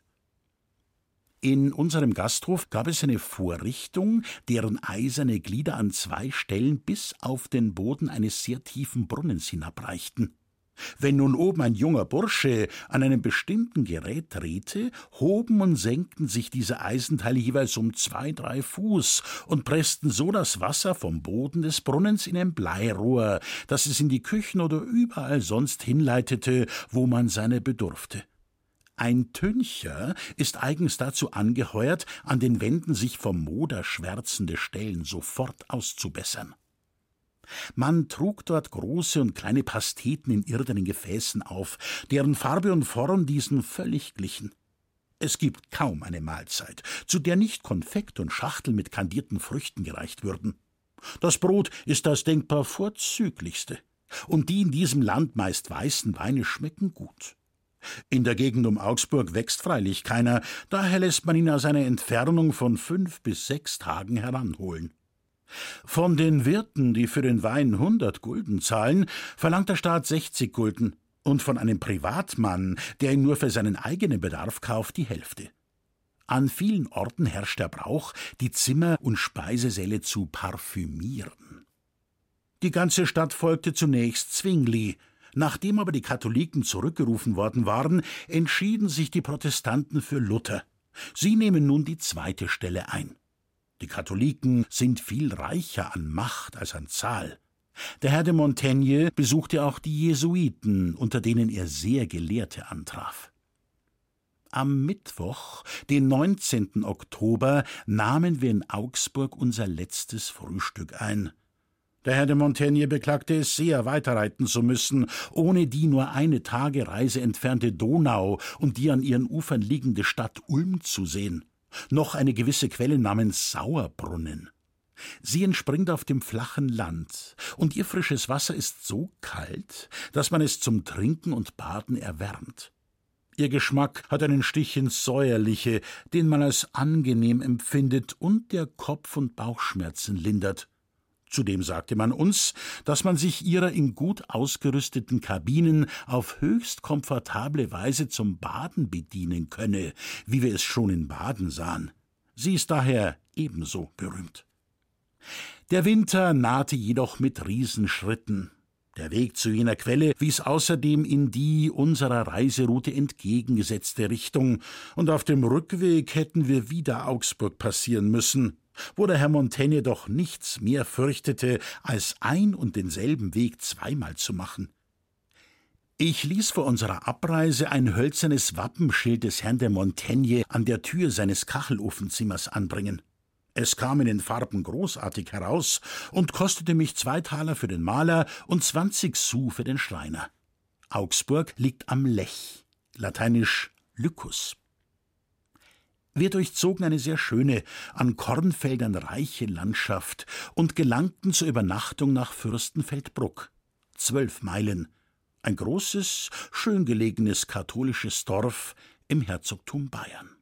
In unserem Gasthof gab es eine Vorrichtung, deren eiserne Glieder an zwei Stellen bis auf den Boden eines sehr tiefen Brunnens hinabreichten. Wenn nun oben ein junger Bursche an einem bestimmten Gerät drehte, hoben und senkten sich diese Eisenteile jeweils um zwei, drei Fuß und pressten so das Wasser vom Boden des Brunnens in ein Bleirohr, das es in die Küchen oder überall sonst hinleitete, wo man seine bedurfte. Ein Tüncher ist eigens dazu angeheuert, an den Wänden sich vom Moder schwärzende Stellen sofort auszubessern. Man trug dort große und kleine Pasteten in irdenen Gefäßen auf, deren Farbe und Form diesen völlig glichen. Es gibt kaum eine Mahlzeit, zu der nicht Konfekt und Schachtel mit kandierten Früchten gereicht würden. Das Brot ist das denkbar vorzüglichste, und die in diesem Land meist weißen Weine schmecken gut. In der Gegend um Augsburg wächst freilich keiner, daher lässt man ihn aus einer Entfernung von fünf bis sechs Tagen heranholen. Von den Wirten, die für den Wein hundert Gulden zahlen, verlangt der Staat sechzig Gulden und von einem Privatmann, der ihn nur für seinen eigenen Bedarf kauft, die Hälfte. An vielen Orten herrscht der Brauch, die Zimmer und Speisesäle zu parfümieren. Die ganze Stadt folgte zunächst Zwingli, Nachdem aber die Katholiken zurückgerufen worden waren, entschieden sich die Protestanten für Luther. Sie nehmen nun die zweite Stelle ein. Die Katholiken sind viel reicher an Macht als an Zahl. Der Herr de Montaigne besuchte auch die Jesuiten, unter denen er sehr Gelehrte antraf. Am Mittwoch, den 19. Oktober, nahmen wir in Augsburg unser letztes Frühstück ein. Der Herr de Montaigne beklagte es sehr, weiterreiten zu müssen, ohne die nur eine Tagereise entfernte Donau und die an ihren Ufern liegende Stadt Ulm zu sehen noch eine gewisse Quelle namens Sauerbrunnen. Sie entspringt auf dem flachen Land, und ihr frisches Wasser ist so kalt, dass man es zum Trinken und Baden erwärmt. Ihr Geschmack hat einen Stich ins Säuerliche, den man als angenehm empfindet und der Kopf- und Bauchschmerzen lindert. Zudem sagte man uns, dass man sich ihrer in gut ausgerüsteten Kabinen auf höchst komfortable Weise zum Baden bedienen könne, wie wir es schon in Baden sahen. Sie ist daher ebenso berühmt. Der Winter nahte jedoch mit Riesenschritten. Der Weg zu jener Quelle wies außerdem in die unserer Reiseroute entgegengesetzte Richtung, und auf dem Rückweg hätten wir wieder Augsburg passieren müssen wo der Herr Montaigne doch nichts mehr fürchtete, als ein und denselben Weg zweimal zu machen. Ich ließ vor unserer Abreise ein hölzernes Wappenschild des Herrn de Montaigne an der Tür seines Kachelofenzimmers anbringen. Es kam in den Farben großartig heraus und kostete mich zwei Taler für den Maler und zwanzig Sou für den Schreiner. Augsburg liegt am Lech, lateinisch Lycus. Wir durchzogen eine sehr schöne, an Kornfeldern reiche Landschaft und gelangten zur Übernachtung nach Fürstenfeldbruck. Zwölf Meilen. Ein großes, schön gelegenes katholisches Dorf im Herzogtum Bayern.